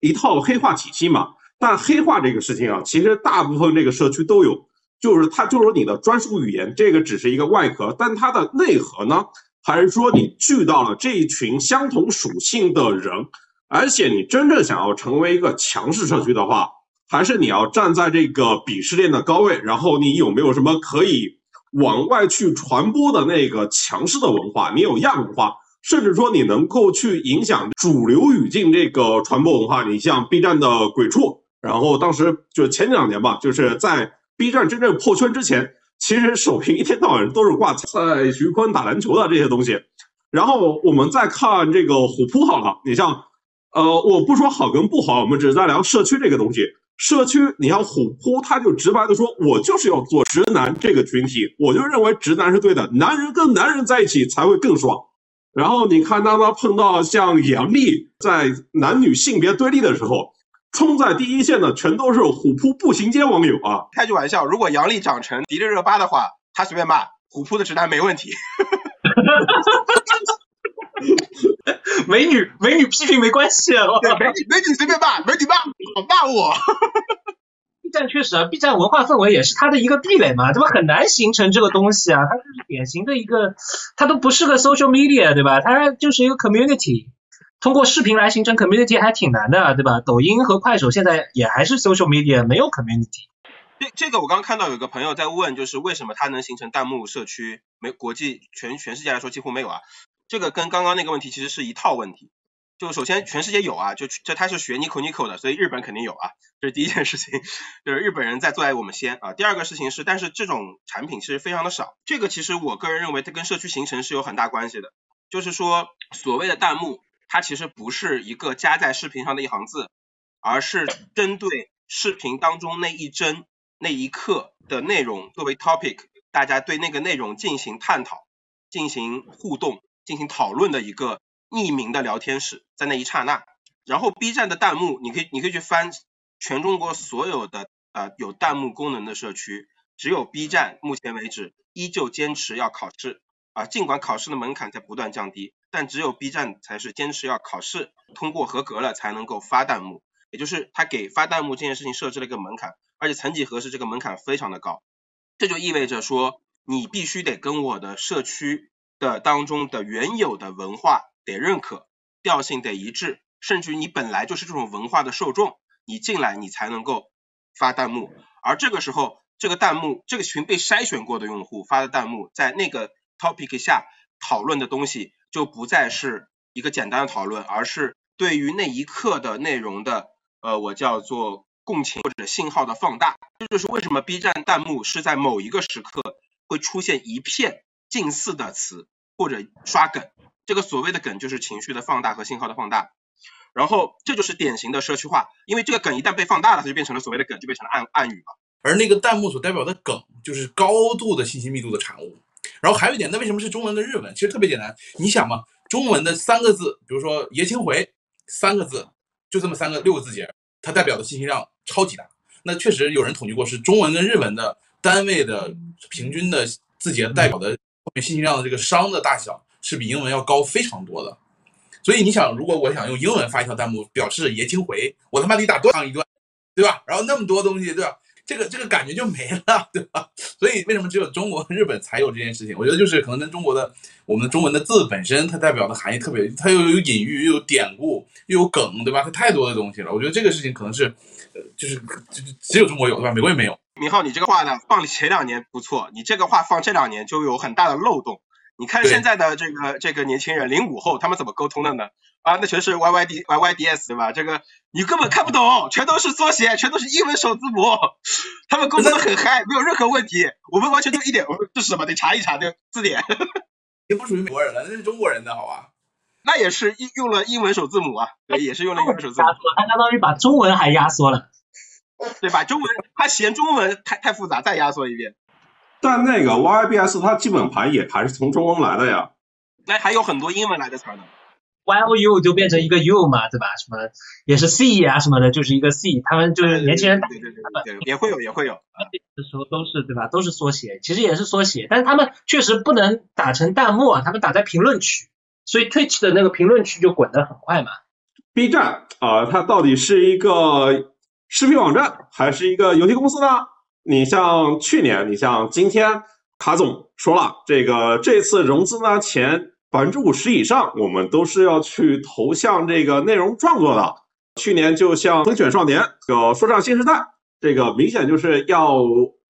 一套黑化体系嘛。但黑化这个事情啊，其实大部分这个社区都有，就是它就是你的专属语言，这个只是一个外壳，但它的内核呢？还是说你聚到了这一群相同属性的人，而且你真正想要成为一个强势社区的话，还是你要站在这个鄙视链的高位，然后你有没有什么可以往外去传播的那个强势的文化？你有亚文化，甚至说你能够去影响主流语境这个传播文化。你像 B 站的鬼畜，然后当时就前两年吧，就是在 B 站真正破圈之前。其实首屏一天到晚都是挂蔡徐坤打篮球的这些东西，然后我们再看这个虎扑好了，你像，呃，我不说好跟不好，我们只是在聊社区这个东西。社区，你像虎扑，他就直白的说，我就是要做直男这个群体，我就认为直男是对的，男人跟男人在一起才会更爽。然后你看，当他碰到像杨笠在男女性别对立的时候。冲在第一线的全都是虎扑步行街网友啊！开句玩笑，如果杨笠长成迪丽热巴的话，他随便骂虎扑的直男没问题。美女美女批评没关系，啊对美女美女随便骂，美女骂我骂我。B 站确实啊，B 站文化氛围也是它的一个壁垒嘛，这不很难形成这个东西啊，它就是典型的一个，它都不是个 social media 对吧？它就是一个 community。通过视频来形成 community 还挺难的，对吧？抖音和快手现在也还是 social media，没有 community。这这个我刚看到有个朋友在问，就是为什么它能形成弹幕社区？没国际全全世界来说几乎没有啊。这个跟刚刚那个问题其实是一套问题。就首先全世界有啊，就这它是学 Nico Nico 的，所以日本肯定有啊，这是第一件事情，就是日本人在做在我们先啊。第二个事情是，但是这种产品其实非常的少，这个其实我个人认为它跟社区形成是有很大关系的，就是说所谓的弹幕，它其实不是一个加在视频上的一行字，而是针对视频当中那一帧那一刻的内容作为 topic，大家对那个内容进行探讨、进行互动、进行讨论的一个。匿名的聊天室，在那一刹那，然后 B 站的弹幕，你可以你可以去翻全中国所有的呃有弹幕功能的社区，只有 B 站目前为止依旧坚持要考试啊，尽管考试的门槛在不断降低，但只有 B 站才是坚持要考试，通过合格了才能够发弹幕，也就是他给发弹幕这件事情设置了一个门槛，而且曾几何时这个门槛非常的高，这就意味着说你必须得跟我的社区的当中的原有的文化。得认可，调性得一致，甚至于你本来就是这种文化的受众，你进来你才能够发弹幕。而这个时候，这个弹幕，这个群被筛选过的用户发的弹幕，在那个 topic 下讨论的东西，就不再是一个简单的讨论，而是对于那一刻的内容的，呃，我叫做共情或者信号的放大。这就是为什么 B 站弹幕是在某一个时刻会出现一片近似的词或者刷梗。这个所谓的梗就是情绪的放大和信号的放大，然后这就是典型的社区化，因为这个梗一旦被放大了，它就变成了所谓的梗，就变成了暗暗语了。而那个弹幕所代表的梗，就是高度的信息密度的产物。然后还有一点，那为什么是中文跟日文？其实特别简单，你想嘛，中文的三个字，比如说爷青回三个字，就这么三个六个字节，它代表的信息量超级大。那确实有人统计过，是中文跟日文的单位的平均的字节代表的后面信息量的这个商的大小。是比英文要高非常多的，所以你想，如果我想用英文发一条弹幕表示爷青回，我他妈得打多长一段，对吧？然后那么多东西，对吧？这个这个感觉就没了，对吧？所以为什么只有中国和、日本才有这件事情？我觉得就是可能跟中国的我们中文的字本身，它代表的含义特别，它又有隐喻，又有典故，又有梗，对吧？它太多的东西了。我觉得这个事情可能是，呃，就是就是只有中国有，对吧？美国也没有。明浩，你这个话呢，放前两年不错，你这个话放这两年就有很大的漏洞。你看现在的这个这个年轻人零五后，他们怎么沟通的呢？啊，那全是 Y Y D Y Y D S 对吧？这个你根本看不懂，全都是缩写，全都是英文首字母，他们沟通的很嗨，没有任何问题。我们完全就一点，这是什么？得查一查这个字典。也不属于美国人了，那是中国人的好吧？那也是用用了英文首字母啊，对，也是用了英文首字母。他相当于把中文还压缩了，对把？中文他嫌中文太太复杂，再压缩一遍。但那个 YYBS 它基本盘也还是从中文来的呀，那还有很多英文来的词呢。YOU 就变成一个 U 嘛，对吧？什么也是 C 啊什么的，就是一个 C。他们就是年轻人，对对对对，也会有也会有。的时候都是对吧？都是缩写，其实也是缩写，但是他们确实不能打成弹幕啊，他们打在评论区，所以 Twitch 的那个评论区就滚得很快嘛。B 站啊，它到底是一个视频网站还是一个游戏公司呢？你像去年，你像今天，卡总说了，这个这次融资呢，前百分之五十以上，我们都是要去投向这个内容创作的。去年就像《风犬少年》和《说唱新时代》，这个明显就是要，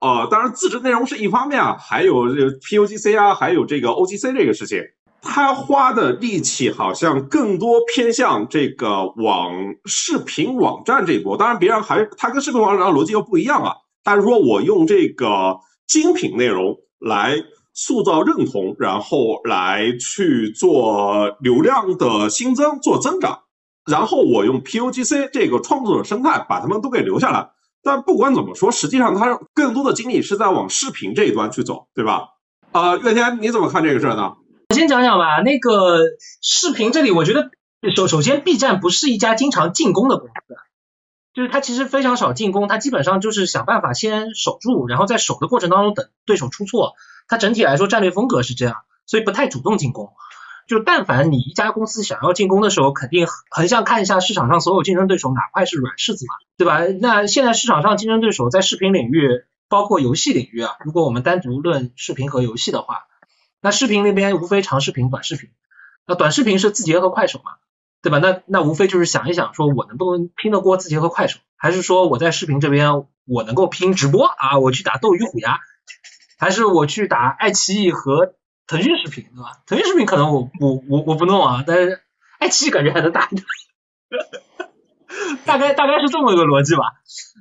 呃，当然自制内容是一方面啊，还有这个 PUGC 啊，还有这个 OGC 这个事情，他花的力气好像更多偏向这个网视频网站这一波。当然，别人还他跟视频网站逻辑又不一样啊。他说：“我用这个精品内容来塑造认同，然后来去做流量的新增、做增长，然后我用 PUGC 这个创作者生态把他们都给留下来。但不管怎么说，实际上他更多的精力是在往视频这一端去走，对吧？啊，岳天，你怎么看这个事儿呢？我先讲讲吧。那个视频这里，我觉得首首先，B 站不是一家经常进攻的公司。”就是他其实非常少进攻，他基本上就是想办法先守住，然后在守的过程当中等对手出错。他整体来说战略风格是这样，所以不太主动进攻。就但凡你一家公司想要进攻的时候，肯定横向看一下市场上所有竞争对手哪块是软柿子嘛，对吧？那现在市场上竞争对手在视频领域，包括游戏领域啊，如果我们单独论视频和游戏的话，那视频那边无非长视频、短视频。那短视频是字节和快手嘛？对吧？那那无非就是想一想，说我能不能拼得过字节和快手，还是说我在视频这边我能够拼直播啊？我去打斗鱼虎牙，还是我去打爱奇艺和腾讯视频，对吧？腾讯视频可能我我我我不弄啊，但是爱奇艺感觉还能打一点。大概大概是这么一个逻辑吧。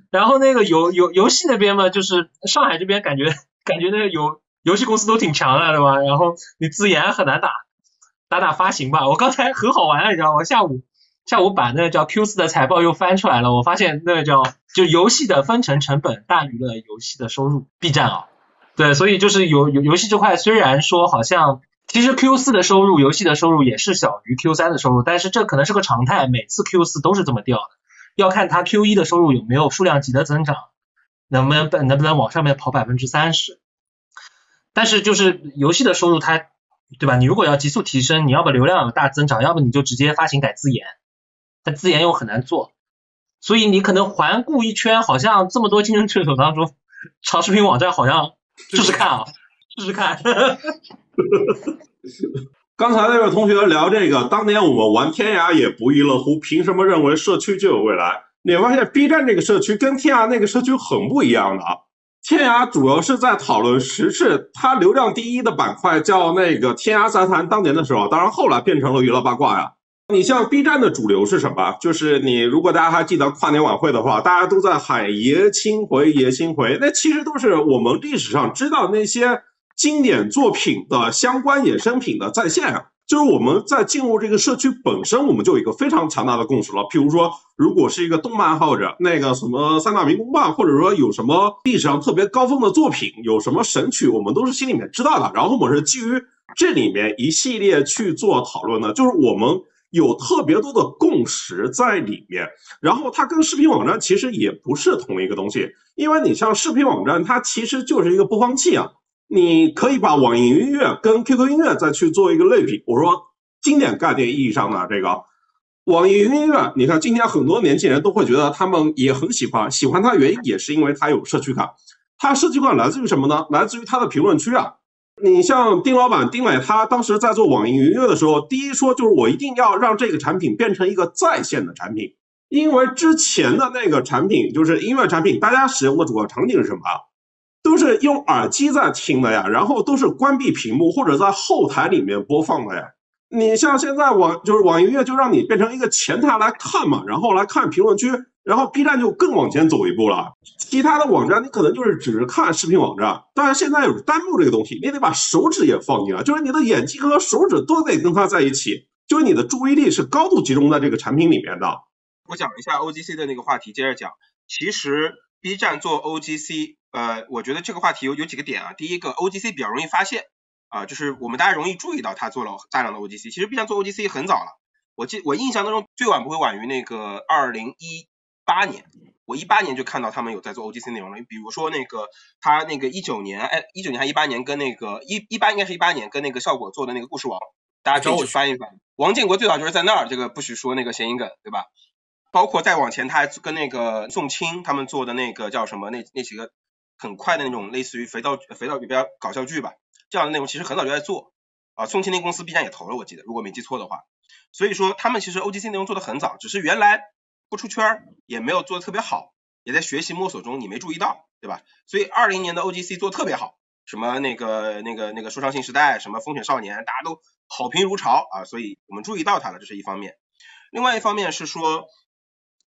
然后那个游游游戏那边嘛，就是上海这边感觉感觉那个游游戏公司都挺强的，对吧？然后你自研很难打，打打发行吧。我刚才很好玩，你知道吗？下午下午把那个叫 Q 四的财报又翻出来了，我发现那个叫就游戏的分成成本大于了游戏的收入，B 站啊，对，所以就是游游游戏这块虽然说好像。其实 Q 四的收入，游戏的收入也是小于 Q 三的收入，但是这可能是个常态，每次 Q 四都是这么掉的，要看它 Q 一的收入有没有数量级的增长，能不能能不能往上面跑百分之三十。但是就是游戏的收入它，对吧？你如果要急速提升，你要不流量有大增长，要不你就直接发行改自研，但自研又很难做，所以你可能环顾一圈，好像这么多竞争对手当中，长视频网站好像试试看啊。试试看。刚才那位同学聊这个，当年我们玩天涯也不亦乐乎，凭什么认为社区就有未来？你发现 B 站这个社区跟天涯那个社区很不一样的。天涯主要是在讨论时事，它流量第一的板块叫那个天涯杂谈。当年的时候，当然后来变成了娱乐八卦呀。你像 B 站的主流是什么？就是你如果大家还记得跨年晚会的话，大家都在喊爷青回，爷青回，那其实都是我们历史上知道那些。经典作品的相关衍生品的再现啊，就是我们在进入这个社区本身，我们就有一个非常强大的共识了。譬如说，如果是一个动漫爱好者，那个什么三大民工漫，或者说有什么历史上特别高峰的作品，有什么神曲，我们都是心里面知道的。然后我们是基于这里面一系列去做讨论的，就是我们有特别多的共识在里面。然后它跟视频网站其实也不是同一个东西，因为你像视频网站，它其实就是一个播放器啊。你可以把网易云音乐跟 QQ 音乐再去做一个类比。我说经典概念意义上的这个网易云音乐，你看今天很多年轻人都会觉得他们也很喜欢，喜欢它的原因也是因为它有社区感。它社区感来自于什么呢？来自于它的评论区啊。你像丁老板丁磊，他当时在做网易云音乐的时候，第一说就是我一定要让这个产品变成一个在线的产品，因为之前的那个产品就是音乐产品，大家使用的主要场景是什么？都是用耳机在听的呀，然后都是关闭屏幕或者在后台里面播放的呀。你像现在网就是网易音乐就让你变成一个前台来看嘛，然后来看评论区，然后 B 站就更往前走一步了。其他的网站你可能就是只是看视频网站，但是现在有弹幕这个东西，你得把手指也放进来，就是你的眼睛和手指都得跟它在一起，就是你的注意力是高度集中在这个产品里面的。我讲一下 OGC 的那个话题，接着讲，其实 B 站做 OGC。呃，我觉得这个话题有有几个点啊。第一个，OGC 比较容易发现啊，就是我们大家容易注意到他做了大量的 OGC。其实 B 站做 OGC 很早了，我记我印象当中最晚不会晚于那个二零一八年，我一八年就看到他们有在做 OGC 内容了。比如说那个他那个一九年，哎，一九年还一八年跟那个一一八应该是一八年跟那个效果做的那个故事王，大家可以去翻一翻。王建国最早就是在那儿，这个不许说那个谐音梗，对吧？包括再往前，他还跟那个宋青他们做的那个叫什么那那几个。很快的那种类似于肥皂肥皂比较搞笑剧吧，这样的内容其实很早就在做啊。宋庆龄公司 B 站也投了，我记得如果没记错的话。所以说他们其实 OGC 内容做的很早，只是原来不出圈，也没有做的特别好，也在学习摸索中，你没注意到，对吧？所以二零年的 OGC 做特别好，什么那个那个那个说唱新时代，什么风犬少年，大家都好评如潮啊，所以我们注意到它了，这是一方面。另外一方面是说，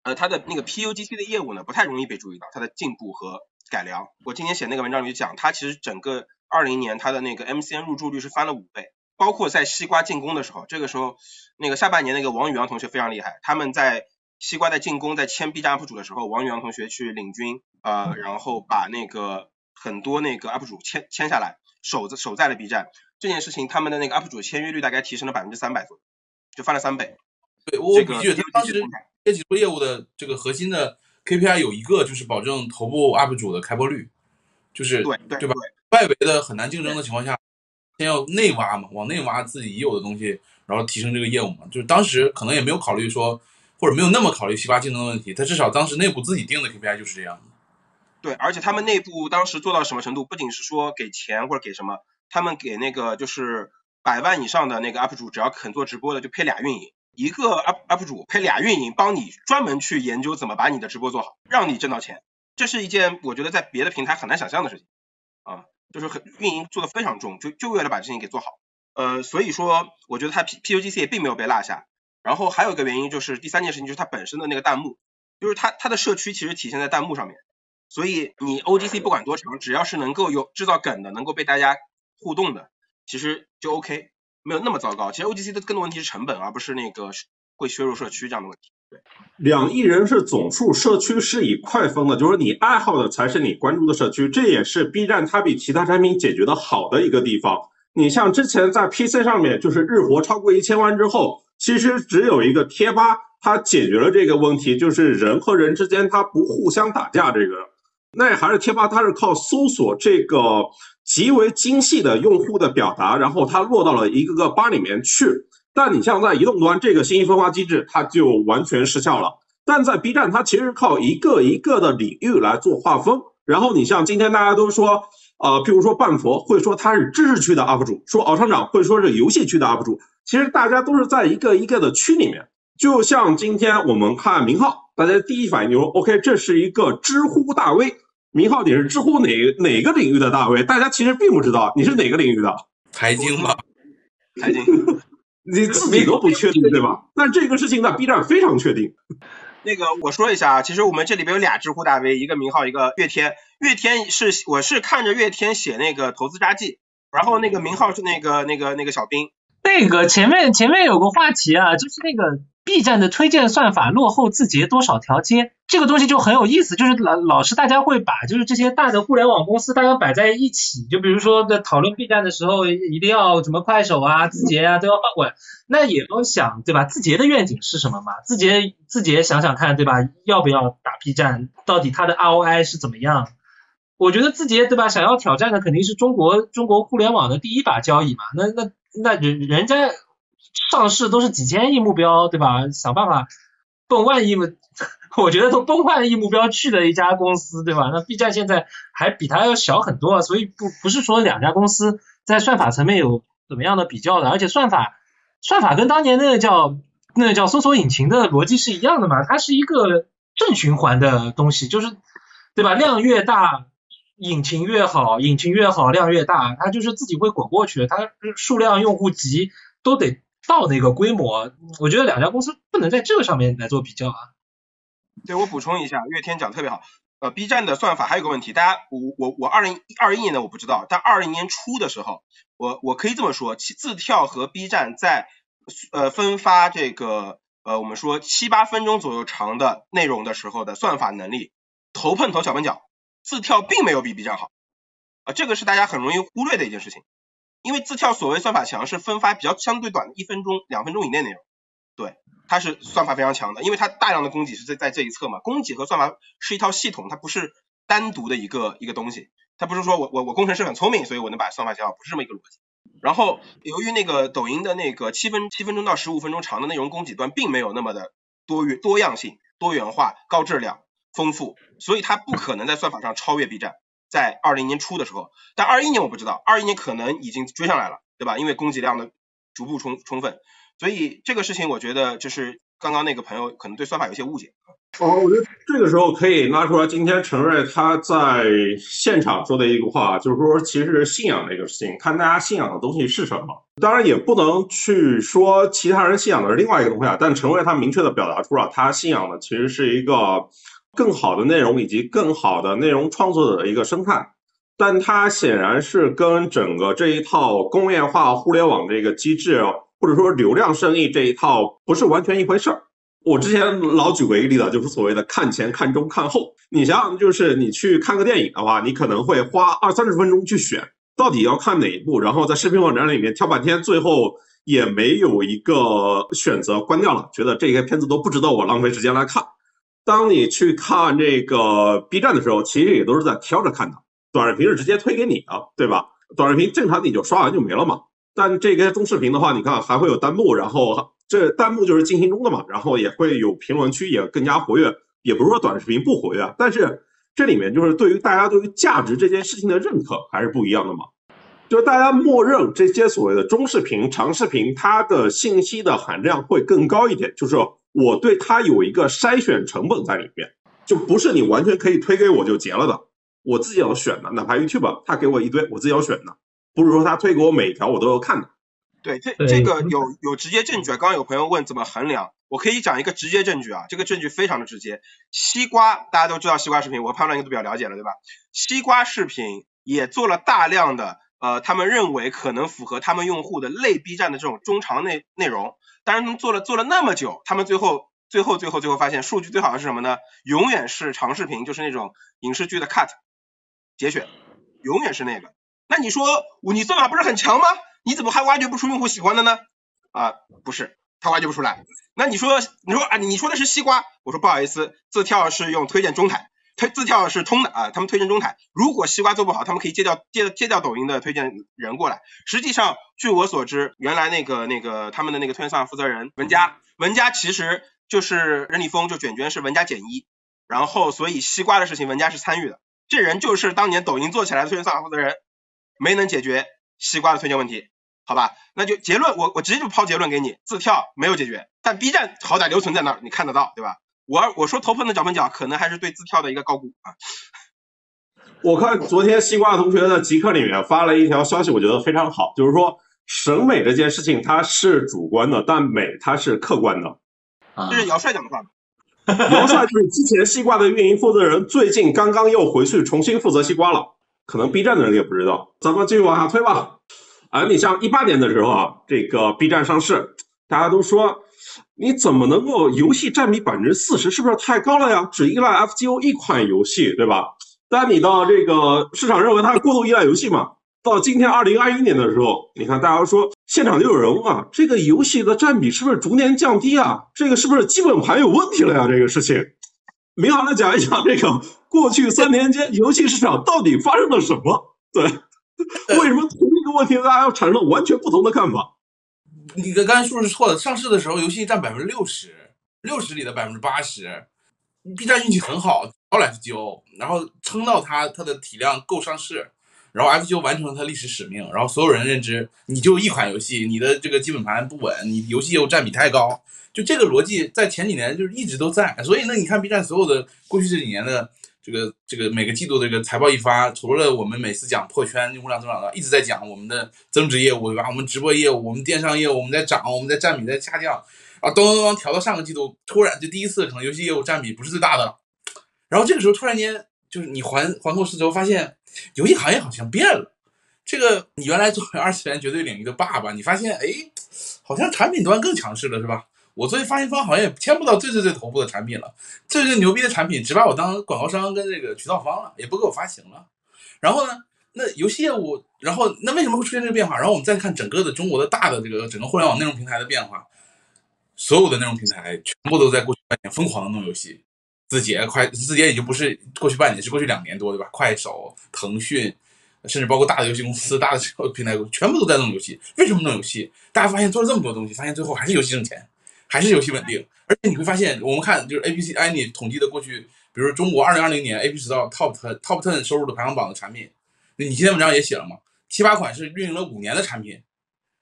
呃，它的那个 PUGC 的业务呢，不太容易被注意到，它的进步和。改良，我今天写那个文章里讲，它其实整个二零年它的那个 MCN 入驻率是翻了五倍，包括在西瓜进攻的时候，这个时候那个下半年那个王宇阳同学非常厉害，他们在西瓜在进攻在签 B 站 UP 主的时候，王宇阳同学去领军啊，然后把那个很多那个 UP 主签签下来，守在守在了 B 站，这件事情他们的那个 UP 主签约率大概提升了百分之三百左右，就翻了三倍。对，我比觉当时这几波业务的这个核心的。KPI 有一个就是保证头部 UP 主的开播率，就是对对吧？外围的很难竞争的情况下，先要内挖嘛，往内挖自己已有的东西，然后提升这个业务嘛。就是当时可能也没有考虑说，或者没有那么考虑西瓜竞争的问题，他至少当时内部自己定的 KPI 就是这样的。对，而且他们内部当时做到什么程度？不仅是说给钱或者给什么，他们给那个就是百万以上的那个 UP 主，只要肯做直播的，就配俩运营。一个 up up 主配俩运营，帮你专门去研究怎么把你的直播做好，让你挣到钱。这是一件我觉得在别的平台很难想象的事情啊，就是很运营做的非常重，就就为了把事情给做好。呃，所以说我觉得它 P P U G C 也并没有被落下。然后还有一个原因就是第三件事情就是它本身的那个弹幕，就是它它的社区其实体现在弹幕上面，所以你 OGC 不管多长，只要是能够有制造梗的，能够被大家互动的，其实就 OK，没有那么糟糕。其实 OGC 的更多问题是成本，而不是那个会削弱社区这样的问题。对，两亿人是总数，社区是以块分的，就是你爱好的才是你关注的社区，这也是 B 站它比其他产品解决的好的一个地方。你像之前在 PC 上面，就是日活超过一千万之后，其实只有一个贴吧，它解决了这个问题，就是人和人之间它不互相打架。这个，那还是贴吧，它是靠搜索这个极为精细的用户的表达，然后它落到了一个个吧里面去。但你像在移动端，这个信息分发机制它就完全失效了。但在 B 站，它其实靠一个一个的领域来做划分。然后你像今天大家都说，呃，譬如说半佛会说他是知识区的 UP 主，说敖厂长会说是游戏区的 UP 主。其实大家都是在一个一个的区里面。就像今天我们看明浩，大家第一反应就说，OK，这是一个知乎大 V。明浩，你是知乎哪哪个领域的大 V？大家其实并不知道你是哪个领域的。财经吧，财经。你自己都不确定对吧？但这个事情在 B 站非常确定。那个我说一下啊，其实我们这里边有俩知乎大 V，一个明浩，一个月天。月天是我是看着月天写那个投资札记，然后那个明浩是那个那个那个小兵。那个前面前面有个话题啊，就是那个 B 站的推荐算法落后字节多少条街。这个东西就很有意思，就是老老是大家会把就是这些大的互联网公司大家摆在一起，就比如说在讨论 B 站的时候，一定要什么快手啊、字节啊都要放过来，那也都想对吧？字节的愿景是什么嘛？字节字节想想看对吧？要不要打 B 站？到底它的 ROI 是怎么样？我觉得字节对吧？想要挑战的肯定是中国中国互联网的第一把交椅嘛。那那那人人家上市都是几千亿目标对吧？想办法奔万亿目。我觉得都奔万亿目标去的一家公司，对吧？那 B 站现在还比它要小很多，所以不不是说两家公司在算法层面有怎么样的比较的，而且算法算法跟当年那个叫那个叫搜索引擎的逻辑是一样的嘛，它是一个正循环的东西，就是对吧？量越大，引擎越好，引擎越好，量越大，它就是自己会滚过去，它数量用户集都得到那个规模，我觉得两家公司不能在这个上面来做比较啊。对我补充一下，月天讲特别好。呃，B 站的算法还有个问题，大家我我我二零二一年的我不知道，但二零年初的时候，我我可以这么说，自跳和 B 站在呃分发这个呃我们说七八分钟左右长的内容的时候的算法能力，头碰头小碰脚，自跳并没有比 B 站好啊，这个是大家很容易忽略的一件事情，因为字跳所谓算法强是分发比较相对短的一分钟两分钟以内内容，对。它是算法非常强的，因为它大量的供给是在在这一侧嘛。供给和算法是一套系统，它不是单独的一个一个东西。它不是说我我我工程师很聪明，所以我能把算法写好，不是这么一个逻辑。然后由于那个抖音的那个七分七分钟到十五分钟长的内容供给端并没有那么的多元多样性、多元化、高质量、丰富，所以它不可能在算法上超越 B 站。在二零年初的时候，但二一年我不知道，二一年可能已经追上来了，对吧？因为供给量的逐步充充分。所以这个事情，我觉得就是刚刚那个朋友可能对算法有些误解。哦，我觉得这个时候可以拉出来，今天陈瑞他在现场说的一个话，就是说其实信仰这个事情，看大家信仰的东西是什么。当然也不能去说其他人信仰的是另外一个东西啊。但陈瑞他明确的表达出了他信仰的其实是一个更好的内容以及更好的内容创作者的一个生态。但它显然是跟整个这一套工业化互联网这个机制。或者说流量生意这一套不是完全一回事儿。我之前老举过一个例子，就是所谓的看前、看中、看后。你想想，就是你去看个电影的话，你可能会花二三十分钟去选到底要看哪一部，然后在视频网站里面挑半天，最后也没有一个选择，关掉了，觉得这些片子都不值得我浪费时间来看。当你去看这个 B 站的时候，其实也都是在挑着看的，短视频是直接推给你的，对吧？短视频正常你就刷完就没了嘛。但这个中视频的话，你看还会有弹幕，然后这弹幕就是进行中的嘛，然后也会有评论区，也更加活跃。也不是说短视频不活跃，但是这里面就是对于大家对于价值这件事情的认可还是不一样的嘛。就是大家默认这些所谓的中视频、长视频，它的信息的含量会更高一点，就是我对它有一个筛选成本在里面，就不是你完全可以推给我就结了的，我自己要选的，哪怕 YouTube 它给我一堆，我自己要选的。不是说他推给我每条我都要看的，对，这这个有有直接证据啊。刚刚有朋友问怎么衡量，我可以讲一个直接证据啊，这个证据非常的直接。西瓜大家都知道西瓜视频，我判断应该都比较了解了，对吧？西瓜视频也做了大量的呃，他们认为可能符合他们用户的类 B 站的这种中长内内容，但是他们做了做了那么久，他们最后最后最后最后发现数据最好的是什么呢？永远是长视频，就是那种影视剧的 cut 节选，永远是那个。那你说你算法不是很强吗？你怎么还挖掘不出用户喜欢的呢？啊，不是，他挖掘不出来。那你说你说啊，你说的是西瓜，我说不好意思，字跳是用推荐中台，推自跳是通的啊，他们推荐中台。如果西瓜做不好，他们可以借调借借调抖音的推荐人过来。实际上，据我所知，原来那个那个他们的那个推荐算法负责人文佳，文佳其实就是任立峰就卷卷是文佳减一，然后所以西瓜的事情文佳是参与的。这人就是当年抖音做起来的推荐算法负责人，没能解决西瓜的推荐问题，好吧？那就结论，我我直接就抛结论给你，自跳没有解决，但 B 站好歹留存在那儿，你看得到，对吧？我我说头碰的脚碰脚，可能还是对字跳的一个高估啊。我看昨天西瓜同学的极客里面发了一条消息，我觉得非常好，就是说审美这件事情它是主观的，但美它是客观的。啊这是姚帅讲的话，姚帅就是之前西瓜的运营负责人，最近刚刚又回去重新负责西瓜了，可能 B 站的人也不知道。咱们继续往下推吧。啊，你像一八年的时候啊，这个 B 站上市，大家都说你怎么能够游戏占比百分之四十，是不是太高了呀？只依赖 FGO 一款游戏，对吧？但你到这个市场认为它是过度依赖游戏嘛？到今天二零二一年的时候，你看大家说现场就有人问啊，这个游戏的占比是不是逐年降低啊？这个是不是基本盘有问题了呀？这个事情，明航来讲一讲这个过去三年间游戏市场到底发生了什么？对，为什么同一个问题大家要产生了完全不同的看法？你的刚才数是错的，上市的时候游戏占百分之六十，六十里的百分之八十。B 站运气很好，找了 FGO，然后撑到它它的体量够上市，然后 FGO 完成了它历史使命，然后所有人认知你就一款游戏，你的这个基本盘不稳，你游戏又占比太高，就这个逻辑在前几年就是一直都在。所以呢，你看 B 站所有的过去这几年的这个这个每个季度这个财报一发，除了我们每次讲破圈用户量增长的，一直在讲我们的增值业务对吧？我们直播业务，我们电商业务，我们在涨，我们在占比在下降。啊，咚咚咚调到上个季度，突然就第一次可能游戏业务占比不是最大的了，然后这个时候突然间就是你环环顾四周，发现游戏行业好像变了。这个你原来作为二次元绝对领域的爸爸，你发现哎，好像产品端更强势了，是吧？我作为发行方好像也签不到最最最头部的产品了，最最牛逼的产品只把我当广告商跟这个渠道方了，也不给我发行了。然后呢，那游戏业务，然后那为什么会出现这个变化？然后我们再看整个的中国的大的这个整个互联网内容平台的变化。所有的内容平台全部都在过去半年疯狂的弄游戏，字节快字节已经不是过去半年，是过去两年多，对吧？快手、腾讯，甚至包括大的游戏公司、大的平台全部都在弄游戏。为什么弄游戏？大家发现做了这么多东西，发现最后还是游戏挣钱，还是游戏稳定。而且你会发现，我们看就是 A P C I 你统计的过去，比如说中国二零二零年 A P 十到 Top Ten Top Ten 收入的排行榜的产品，你今天文章也写了嘛？七八款是运营了五年的产品。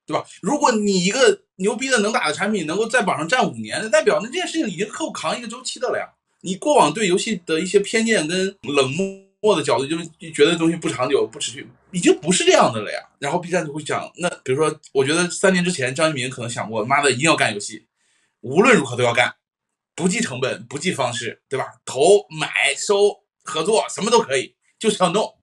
对吧？如果你一个牛逼的能打的产品能够在榜上站五年，那代表那这件事情已经够扛一个周期的了呀。你过往对游戏的一些偏见跟冷漠的角度，就是觉得东西不长久、不持续，已经不是这样的了呀。然后 B 站就会讲，那比如说，我觉得三年之前张一鸣可能想过，妈的一定要干游戏，无论如何都要干，不计成本、不计方式，对吧？投、买、收、合作什么都可以，就是要弄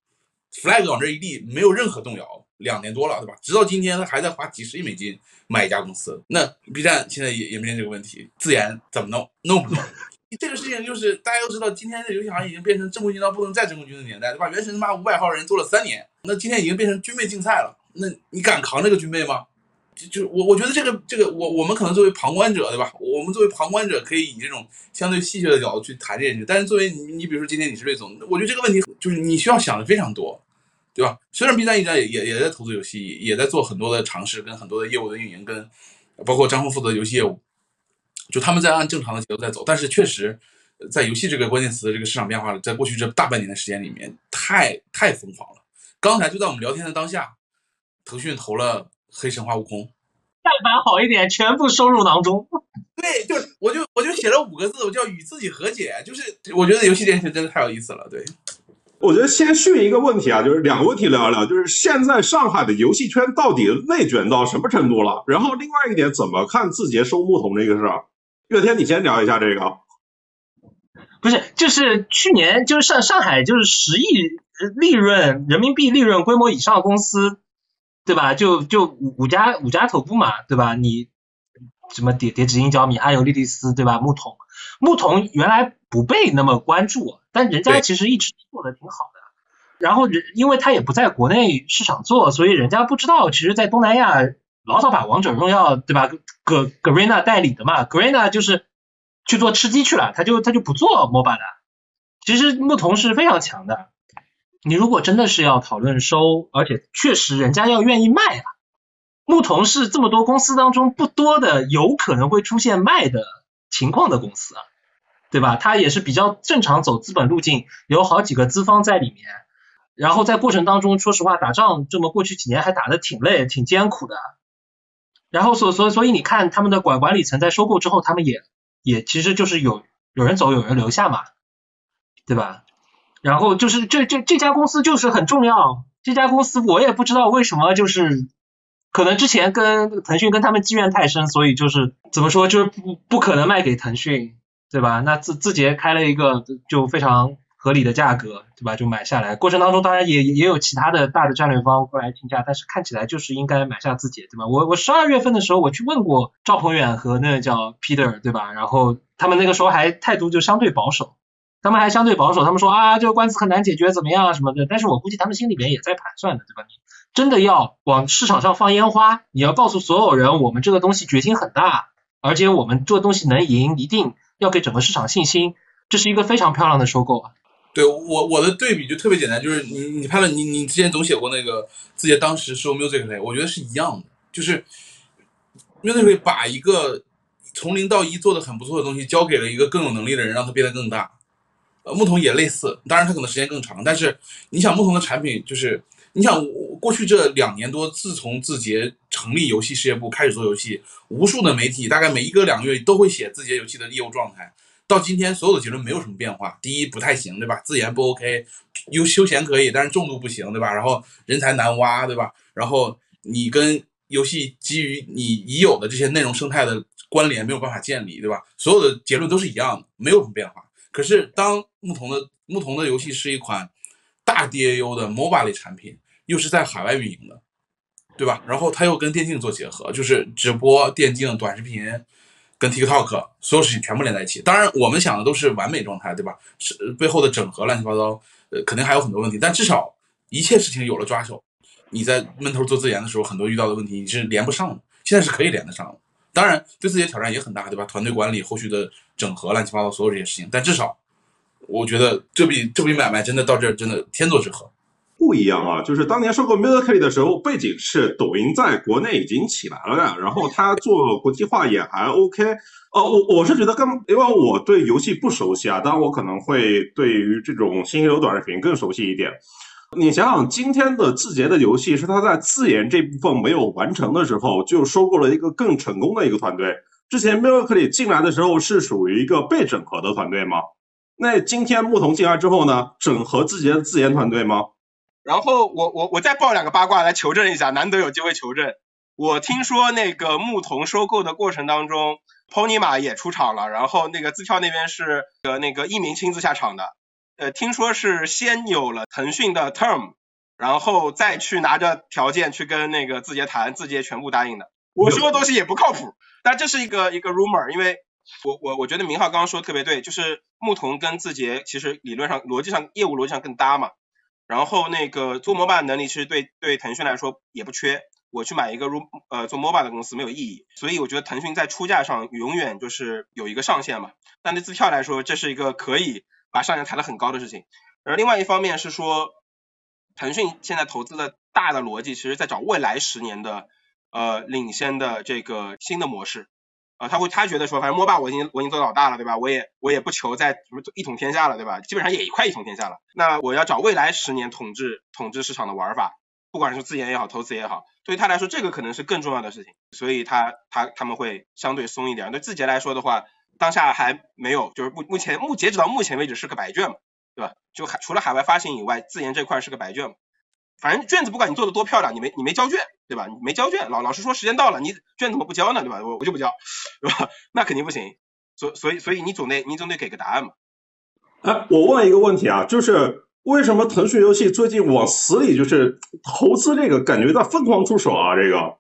，flag 往这一立，没有任何动摇。两年多了，对吧？直到今天，他还在花几十亿美金买一家公司。那 B 站现在也也面临这个问题，自研怎么弄？弄不弄？这个事情就是大家都知道，今天的游戏行业已经变成正规军到不能再正规军的年代，对吧？原神他妈五百号人做了三年，那今天已经变成军备竞赛了。那你敢扛这个军备吗？就就我我觉得这个这个我我们可能作为旁观者，对吧？我们作为旁观者可以以这种相对戏谑的角度去谈这件事，但是作为你你比如说今天你是瑞总，我觉得这个问题就是你需要想的非常多。对吧？虽然 B 站一直也也也在投资游戏，也在做很多的尝试，跟很多的业务的运营，跟包括张峰负责游戏业务，就他们在按正常的节奏在走。但是确实，在游戏这个关键词的这个市场变化，在过去这大半年的时间里面，太太疯狂了。刚才就在我们聊天的当下，腾讯投了《黑神话：悟空》，但凡好一点，全部收入囊中。对，就我就我就写了五个字，我叫与自己和解。就是我觉得游戏这件事真的太有意思了，对。我觉得先续一个问题啊，就是两个问题聊一聊，就是现在上海的游戏圈到底内卷到什么程度了？然后另外一点，怎么看字节收牧童这个事儿？乐天，你先聊一下这个。不是，就是去年就是上上海就是十亿利润人民币利润规模以上的公司，对吧？就就五五家五家头部嘛，对吧？你什么叠叠纸鹰、角米、阿尤利蒂斯，对吧？牧童，牧童原来不被那么关注，但人家其实一直做的挺好的。然后人因为他也不在国内市场做，所以人家不知道，其实，在东南亚老早把王者荣耀，对吧？格格瑞娜代理的嘛，格瑞娜就是。去做吃鸡去了，他就他就不做 MOBA 的。其实牧童是非常强的。你如果真的是要讨论收，而且确实人家要愿意卖啊，牧童是这么多公司当中不多的有可能会出现卖的情况的公司啊，对吧？他也是比较正常走资本路径，有好几个资方在里面。然后在过程当中，说实话打仗这么过去几年还打得挺累、挺艰苦的。然后所所所以你看他们的管管理层在收购之后，他们也。也其实就是有有人走有人留下嘛，对吧？然后就是这这这家公司就是很重要，这家公司我也不知道为什么就是可能之前跟腾讯跟他们积怨太深，所以就是怎么说就是不不可能卖给腾讯，对吧？那字字节开了一个就非常。合理的价格，对吧？就买下来。过程当中当然也也有其他的大的战略方过来竞价，但是看起来就是应该买下字节，对吧？我我十二月份的时候我去问过赵鹏远和那个叫 Peter，对吧？然后他们那个时候还态度就相对保守，他们还相对保守，他们说啊这个官司很难解决，怎么样什么的。但是我估计他们心里面也在盘算的，对吧？你真的要往市场上放烟花，你要告诉所有人我们这个东西决心很大，而且我们做东西能赢，一定要给整个市场信心，这是一个非常漂亮的收购啊。对我我的对比就特别简单，就是你你拍了你你之前总写过那个字节当时收 Musically，我觉得是一样的，就是 Musically 把一个从零到一做的很不错的东西交给了一个更有能力的人，让它变得更大。呃，牧童也类似，当然它可能时间更长，但是你想牧童的产品就是，你想过去这两年多，自从字节成立游戏事业部开始做游戏，无数的媒体大概每一个两个月都会写字节游戏的业务状态。到今天，所有的结论没有什么变化。第一，不太行，对吧？自研不 OK，有休闲可以，但是重度不行，对吧？然后人才难挖，对吧？然后你跟游戏基于你已有的这些内容生态的关联没有办法建立，对吧？所有的结论都是一样的，没有什么变化。可是当牧童的牧童的游戏是一款大 DAU 的 MOBA 类产品，又是在海外运营的，对吧？然后它又跟电竞做结合，就是直播、电竞、短视频。跟 TikTok 所有事情全部连在一起，当然我们想的都是完美状态，对吧？是背后的整合乱七八糟，呃，肯定还有很多问题，但至少一切事情有了抓手。你在闷头做自研的时候，很多遇到的问题你是连不上的，现在是可以连得上的。当然对自己的挑战也很大，对吧？团队管理、后续的整合、乱七八糟所有这些事情，但至少我觉得这笔这笔买卖真的到这儿真的天作之合。不一样啊，就是当年收购 Musically 的时候，背景是抖音在国内已经起来了的，然后它做国际化也还 OK。哦，我我是觉得跟因为我对游戏不熟悉啊，当然我可能会对于这种新流短视频更熟悉一点。你想想，今天的字节的游戏是它在自研这部分没有完成的时候，就收购了一个更成功的一个团队。之前 Musically 进来的时候是属于一个被整合的团队吗？那今天牧童进来之后呢，整合字节的自研团队吗？然后我我我再爆两个八卦来求证一下，难得有机会求证。我听说那个牧童收购的过程当中，Pony 马也出场了，然后那个字跳那边是呃那个一鸣亲自下场的。呃，听说是先有了腾讯的 term，然后再去拿着条件去跟那个字节谈，字节全部答应的。我说的东西也不靠谱，但这是一个一个 rumor，因为我我我觉得明浩刚刚说的特别对，就是牧童跟字节其实理论上逻辑上业务逻辑上更搭嘛。然后那个做 MOBA 能力其实对对腾讯来说也不缺，我去买一个入呃做 MOBA 的公司没有意义，所以我觉得腾讯在出价上永远就是有一个上限嘛。但对字跳来说，这是一个可以把上限抬得很高的事情。而另外一方面是说，腾讯现在投资的大的逻辑，其实在找未来十年的呃领先的这个新的模式。啊，他会他觉得说，反正摸霸我已经我已经做老大了，对吧？我也我也不求在什么一统天下了，对吧？基本上也快一统天下了。那我要找未来十年统治统治市场的玩法，不管是自研也好，投资也好，对于他来说，这个可能是更重要的事情。所以他他他们会相对松一点。对字节来说的话，当下还没有，就是目目前目截止到目前为止是个白卷嘛，对吧？就海除了海外发行以外，自研这块是个白卷嘛。反正卷子不管你做的多漂亮，你没你没交卷，对吧？你没交卷，老老师说时间到了，你卷怎么不交呢？对吧？我我就不交，对吧？那肯定不行。所所以所以你总得你总得给个答案嘛。哎，我问一个问题啊，就是为什么腾讯游戏最近往死里就是投资这个，感觉在疯狂出手啊？这个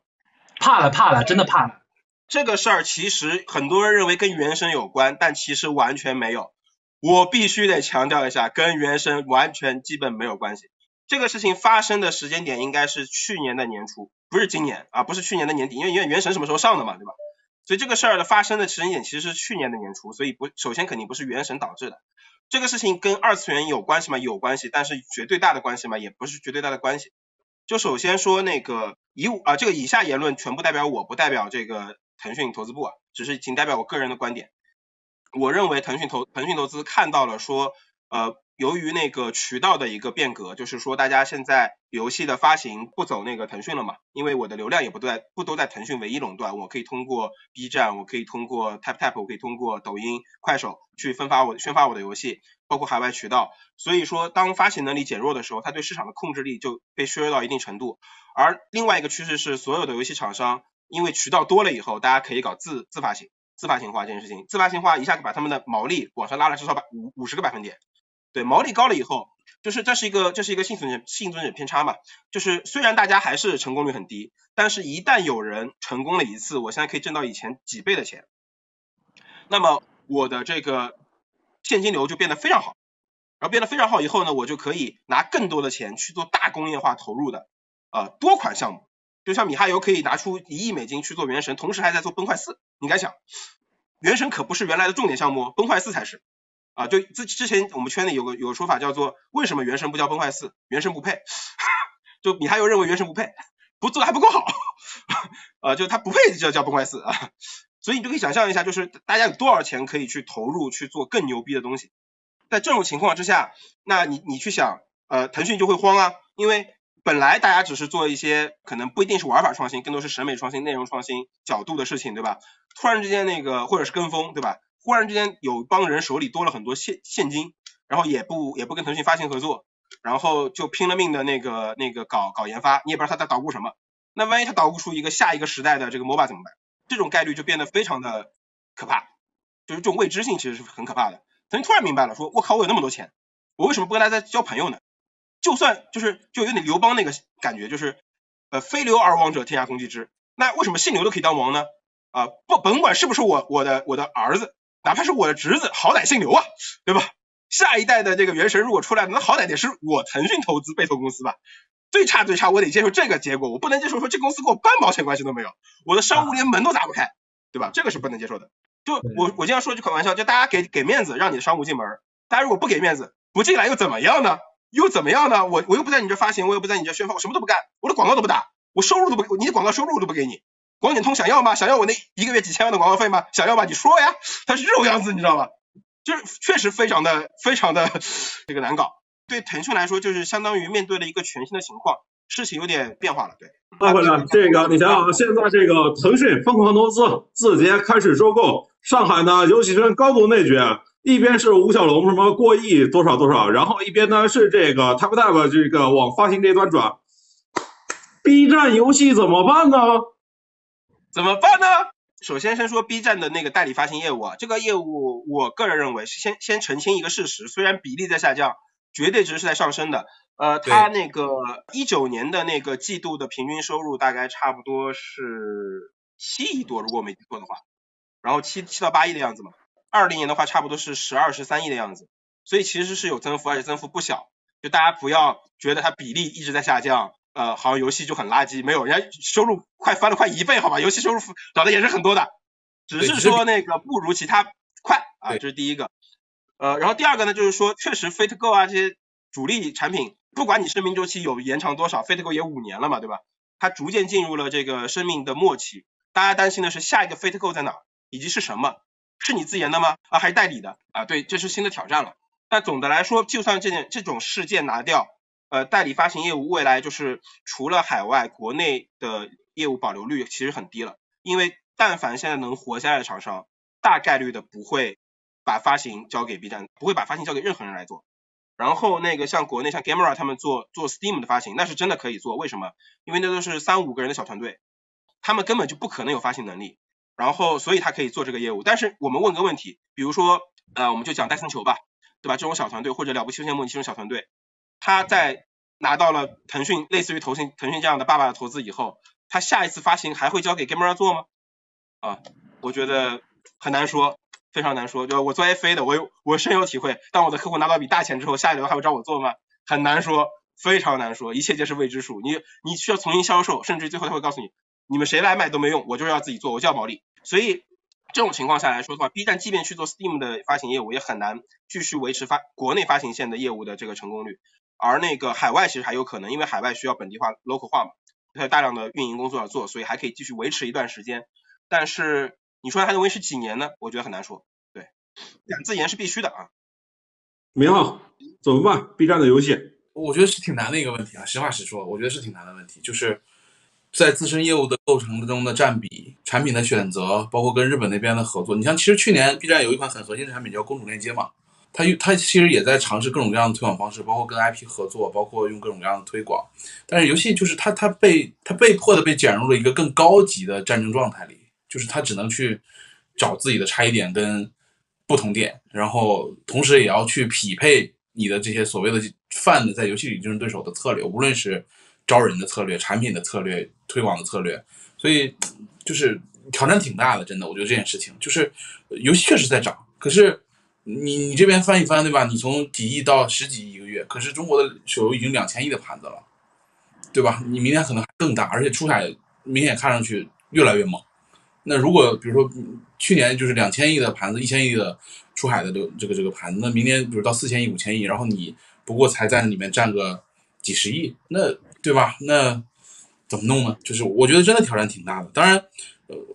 怕了怕了，真的怕了。这个事儿其实很多人认为跟原神有关，但其实完全没有。我必须得强调一下，跟原神完全基本没有关系。这个事情发生的时间点应该是去年的年初，不是今年啊，不是去年的年底，因为因为原神什么时候上的嘛，对吧？所以这个事儿的发生的时间点其实是去年的年初，所以不，首先肯定不是原神导致的。这个事情跟二次元有关系吗？有关系，但是绝对大的关系吗？也不是绝对大的关系。就首先说那个以啊，这个以下言论全部代表我不代表这个腾讯投资部啊，只是仅代表我个人的观点。我认为腾讯投腾讯投资看到了说呃。由于那个渠道的一个变革，就是说大家现在游戏的发行不走那个腾讯了嘛，因为我的流量也不在不都在腾讯唯一垄断，我可以通过 B 站，我可以通过 Tap Tap，我可以通过抖音、快手去分发我宣发我的游戏，包括海外渠道。所以说，当发行能力减弱的时候，它对市场的控制力就被削弱到一定程度。而另外一个趋势是，所有的游戏厂商因为渠道多了以后，大家可以搞自自发行、自发行化这件事情，自发行化一下子把他们的毛利往上拉了至少百五五十个百分点。对毛利高了以后，就是这是一个这是一个幸存者幸存者偏差嘛，就是虽然大家还是成功率很低，但是一旦有人成功了一次，我现在可以挣到以前几倍的钱，那么我的这个现金流就变得非常好，然后变得非常好以后呢，我就可以拿更多的钱去做大工业化投入的呃多款项目，就像米哈游可以拿出一亿美金去做原神，同时还在做崩坏四，你敢想，原神可不是原来的重点项目，崩坏四才是。啊，就之之前我们圈里有个有个说法叫做为什么原神不叫崩坏四？原神不配，就你还有认为原神不配，不做的还不够好，啊，就他不配叫叫崩坏四啊，所以你就可以想象一下，就是大家有多少钱可以去投入去做更牛逼的东西，在这种情况之下，那你你去想，呃，腾讯就会慌啊，因为本来大家只是做一些可能不一定是玩法创新，更多是审美创新、内容创新角度的事情，对吧？突然之间那个或者是跟风，对吧？忽然之间有帮人手里多了很多现现金，然后也不也不跟腾讯发行合作，然后就拼了命的那个那个搞搞研发，你也不知道他在捣鼓什么。那万一他捣鼓出一个下一个时代的这个 MOBA 怎么办？这种概率就变得非常的可怕，就是这种未知性其实是很可怕的。腾讯突然明白了，说我靠，我有那么多钱，我为什么不跟大家交朋友呢？就算就是就有点刘邦那个感觉，就是呃非刘而王者天下公既之，那为什么姓刘都可以当王呢？啊不甭管是不是我我的我的儿子。哪怕是我的侄子，好歹姓刘啊，对吧？下一代的这个原神如果出来，那好歹得是我腾讯投资被投公司吧？最差最差，我得接受这个结果，我不能接受说这公司跟我半毛钱关系都没有，我的商务连门都打不开，对吧？这个是不能接受的。就我我经常说句开玩笑，就大家给给面子，让你的商务进门，大家如果不给面子，不进来又怎么样呢？又怎么样呢？我我又不在你这发行，我又不在你这宣发，我什么都不干，我的广告都不打，我收入都不，你的广告收入都不给你。广点通想要吗？想要我那一个月几千万的广告费吗？想要吗？你说呀，他是这种样子，你知道吗？就是确实非常的非常的这个难搞。对腾讯来说，就是相当于面对了一个全新的情况，事情有点变化了。对，大会呢，这个你想想，现在这个腾讯疯狂投资，字节开始收购，上海呢游戏圈高度内卷，一边是吴小龙什么过亿多少多少，然后一边呢是这个 TapTap 这个往发行这一端转，B 站游戏怎么办呢？怎么办呢？首先先说 B 站的那个代理发行业务啊，这个业务我个人认为是先先澄清一个事实，虽然比例在下降，绝对值是在上升的。呃，它那个一九年的那个季度的平均收入大概差不多是七亿多，如果我没记错的话，然后七七到八亿的样子嘛。二零年的话差不多是十二十三亿的样子，所以其实是有增幅，而且增幅不小。就大家不要觉得它比例一直在下降。呃，好像游戏就很垃圾，没有，人家收入快翻了快一倍，好吧，游戏收入涨的也是很多的，只是说那个不如其他快啊，这是第一个。呃，然后第二个呢，就是说确实 Fate Go 啊这些主力产品，不管你生命周期有延长多少，Fate Go 也五年了嘛，对吧？它逐渐进入了这个生命的末期，大家担心的是下一个 Fate Go 在哪，以及是什么？是你自研的吗？啊，还是代理的？啊，对，这是新的挑战了。但总的来说，就算这件这种事件拿掉。呃，代理发行业务未来就是除了海外，国内的业务保留率其实很低了。因为但凡现在能活下来的厂商，大概率的不会把发行交给 B 站，不会把发行交给任何人来做。然后那个像国内像 Gamera 他们做做 Steam 的发行，那是真的可以做。为什么？因为那都是三五个人的小团队，他们根本就不可能有发行能力。然后所以他可以做这个业务。但是我们问个问题，比如说呃，我们就讲戴森球吧，对吧？这种小团队或者了不起仙梦这种小团队，他在拿到了腾讯类似于腾讯腾讯这样的爸爸的投资以后，他下一次发行还会交给 Gamera 做吗？啊，我觉得很难说。非常难说，就我做 FA 的，我有我深有体会。当我的客户拿到一笔大钱之后，下一轮还会找我做吗？很难说，非常难说，一切皆是未知数。你你需要重新销售，甚至最后他会告诉你，你们谁来卖都没用，我就是要自己做，我就要毛利。所以这种情况下来说的话，B 站即便去做 Steam 的发行业务，也很难继续维持发国内发行线的业务的这个成功率。而那个海外其实还有可能，因为海外需要本地化 local 化嘛，它有大量的运营工作要做，所以还可以继续维持一段时间。但是你说还能维持几年呢？我觉得很难说。对，敢自研是必须的啊。明浩怎么办？B 站的游戏，我觉得是挺难的一个问题啊。实话实说，我觉得是挺难的问题，就是在自身业务的构成中的占比、产品的选择，包括跟日本那边的合作。你像，其实去年 B 站有一款很核心的产品叫公主链接嘛，他他其实也在尝试各种各样的推广方式，包括跟 IP 合作，包括用各种各样的推广。但是游戏就是他他被他被迫的被卷入了一个更高级的战争状态里，就是他只能去找自己的差异点跟。不同点，然后同时也要去匹配你的这些所谓的泛的在游戏里竞争对手的策略，无论是招人的策略、产品的策略、推广的策略，所以就是挑战挺大的，真的。我觉得这件事情就是游戏确实在涨，可是你你这边翻一翻，对吧？你从几亿到十几亿一个月，可是中国的手游已经两千亿的盘子了，对吧？你明年可能更大，而且出海明显看上去越来越猛。那如果比如说去年就是两千亿的盘子，一千亿的出海的这个这个这个盘子，那明年比如到四千亿、五千亿，然后你不过才在里面占个几十亿，那对吧？那怎么弄呢？就是我觉得真的挑战挺大的。当然，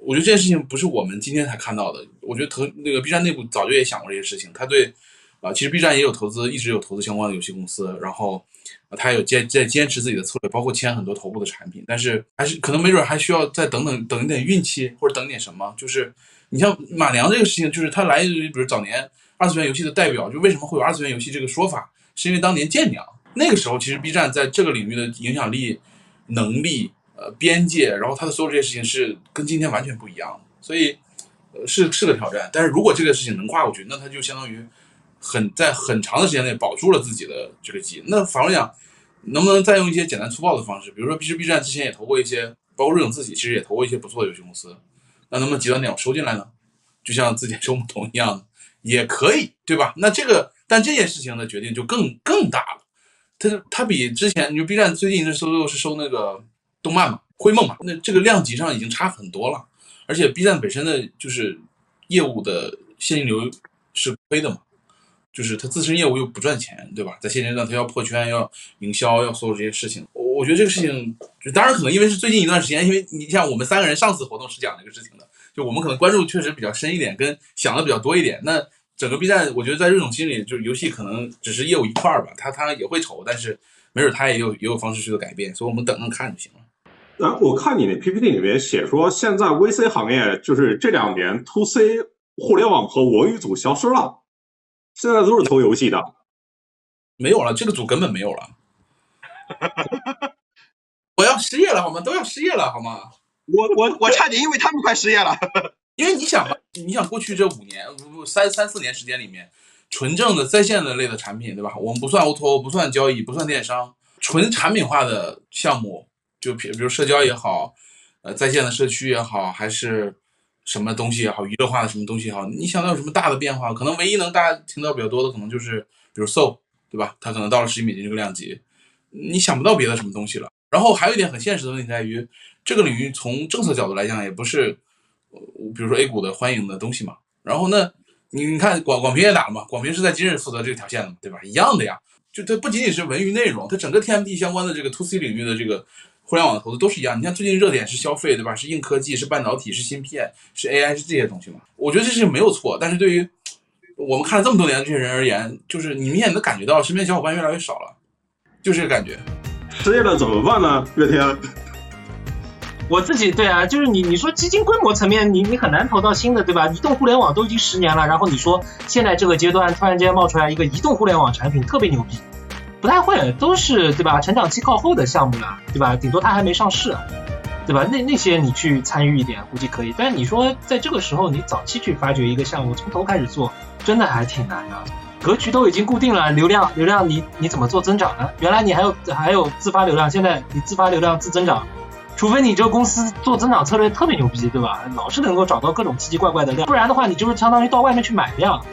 我觉得这件事情不是我们今天才看到的，我觉得腾那个 B 站内部早就也想过这些事情。他对啊，其实 B 站也有投资，一直有投资相关的游戏公司，然后。他有坚在坚持自己的策略，包括签很多头部的产品，但是还是可能没准还需要再等等等一点运气，或者等点什么。就是你像马良这个事情，就是他来自于比如早年二次元游戏的代表，就为什么会有二次元游戏这个说法，是因为当年剑娘那个时候，其实 B 站在这个领域的影响力、能力、边界，然后他的所有这些事情是跟今天完全不一样的，所以呃是是个挑战。但是如果这个事情能跨过去，那他就相当于很在很长的时间内保住了自己的这个基。那反过来讲。能不能再用一些简单粗暴的方式，比如说，其实 B 站之前也投过一些，包括瑞影自己其实也投过一些不错的游戏公司，那能不能极端点我收进来呢？就像自己收木桶一样，也可以，对吧？那这个，但这件事情的决定就更更大了。它它比之前，你说 B 站最近是收是收那个动漫嘛，灰梦嘛，那这个量级上已经差很多了。而且 B 站本身的就是业务的现金流是亏的嘛。就是他自身业务又不赚钱，对吧？在现阶段，他要破圈，要营销，要所有这些事情。我我觉得这个事情，就当然可能因为是最近一段时间，因为你像我们三个人上次活动是讲这个事情的，就我们可能关注确实比较深一点，跟想的比较多一点。那整个 B 站，我觉得在瑞总心里，就是游戏可能只是业务一块儿吧，他他也会愁，但是没准他也有也有方式去做改变，所以我们等着看就行了。然后我看你那 PPT 里面写说，现在 VC 行业就是这两年 To C 互联网和文娱组消失了。现在都是投游戏的，没有了，这个组根本没有了。我要失业了好吗？都要失业了好吗？我我我差点因为他们快失业了。因为你想吧，你想过去这五年不三三四年时间里面，纯正的在线的类的产品，对吧？我们不算 O2O，不算交易，不算电商，纯产品化的项目，就比比如社交也好，呃，在线的社区也好，还是。什么东西也好，娱乐化的什么东西也好，你想到有什么大的变化？可能唯一能大家听到比较多的，可能就是比如 So，对吧？它可能到了十亿美金这个量级，你想不到别的什么东西了。然后还有一点很现实的问题在于，这个领域从政策角度来讲，也不是，比如说 A 股的欢迎的东西嘛。然后呢，你你看广广平也打了嘛，广平是在今日负责这条线的嘛，对吧？一样的呀，就它不仅仅是文娱内容，它整个 TMD 相关的这个 To C 领域的这个。互联网的投资都是一样，你像最近热点是消费，对吧？是硬科技，是半导体，是芯片，是 AI，是这些东西嘛？我觉得这是没有错，但是对于我们看了这么多年的这些人而言，就是你明显能感觉到身边小伙伴越来越少了，就这个感觉。失业了怎么办呢？月天，我自己对啊，就是你你说基金规模层面，你你很难投到新的，对吧？移动互联网都已经十年了，然后你说现在这个阶段突然间冒出来一个移动互联网产品特别牛逼，不太会，都是对吧？成长期靠后的项目了，对吧？顶多它还没上市，对吧？那那些你去参与一点，估计可以。但是你说在这个时候你早期去发掘一个项目，从头开始做，真的还挺难的。格局都已经固定了，流量流量你你怎么做增长呢？原来你还有还有自发流量，现在你自发流量自增长。除非你这个公司做增长策略特别牛逼，对吧？老是能够找到各种奇奇怪怪的量，不然的话，你就是相当于到外面去买量，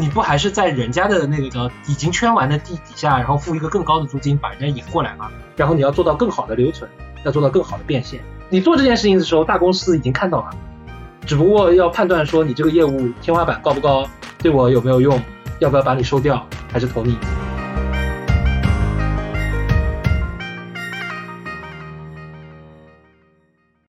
你不还是在人家的那个已经圈完的地底下，然后付一个更高的租金把人家引过来吗？然后你要做到更好的留存，要做到更好的变现。你做这件事情的时候，大公司已经看到了，只不过要判断说你这个业务天花板高不高，对我有没有用，要不要把你收掉，还是投你。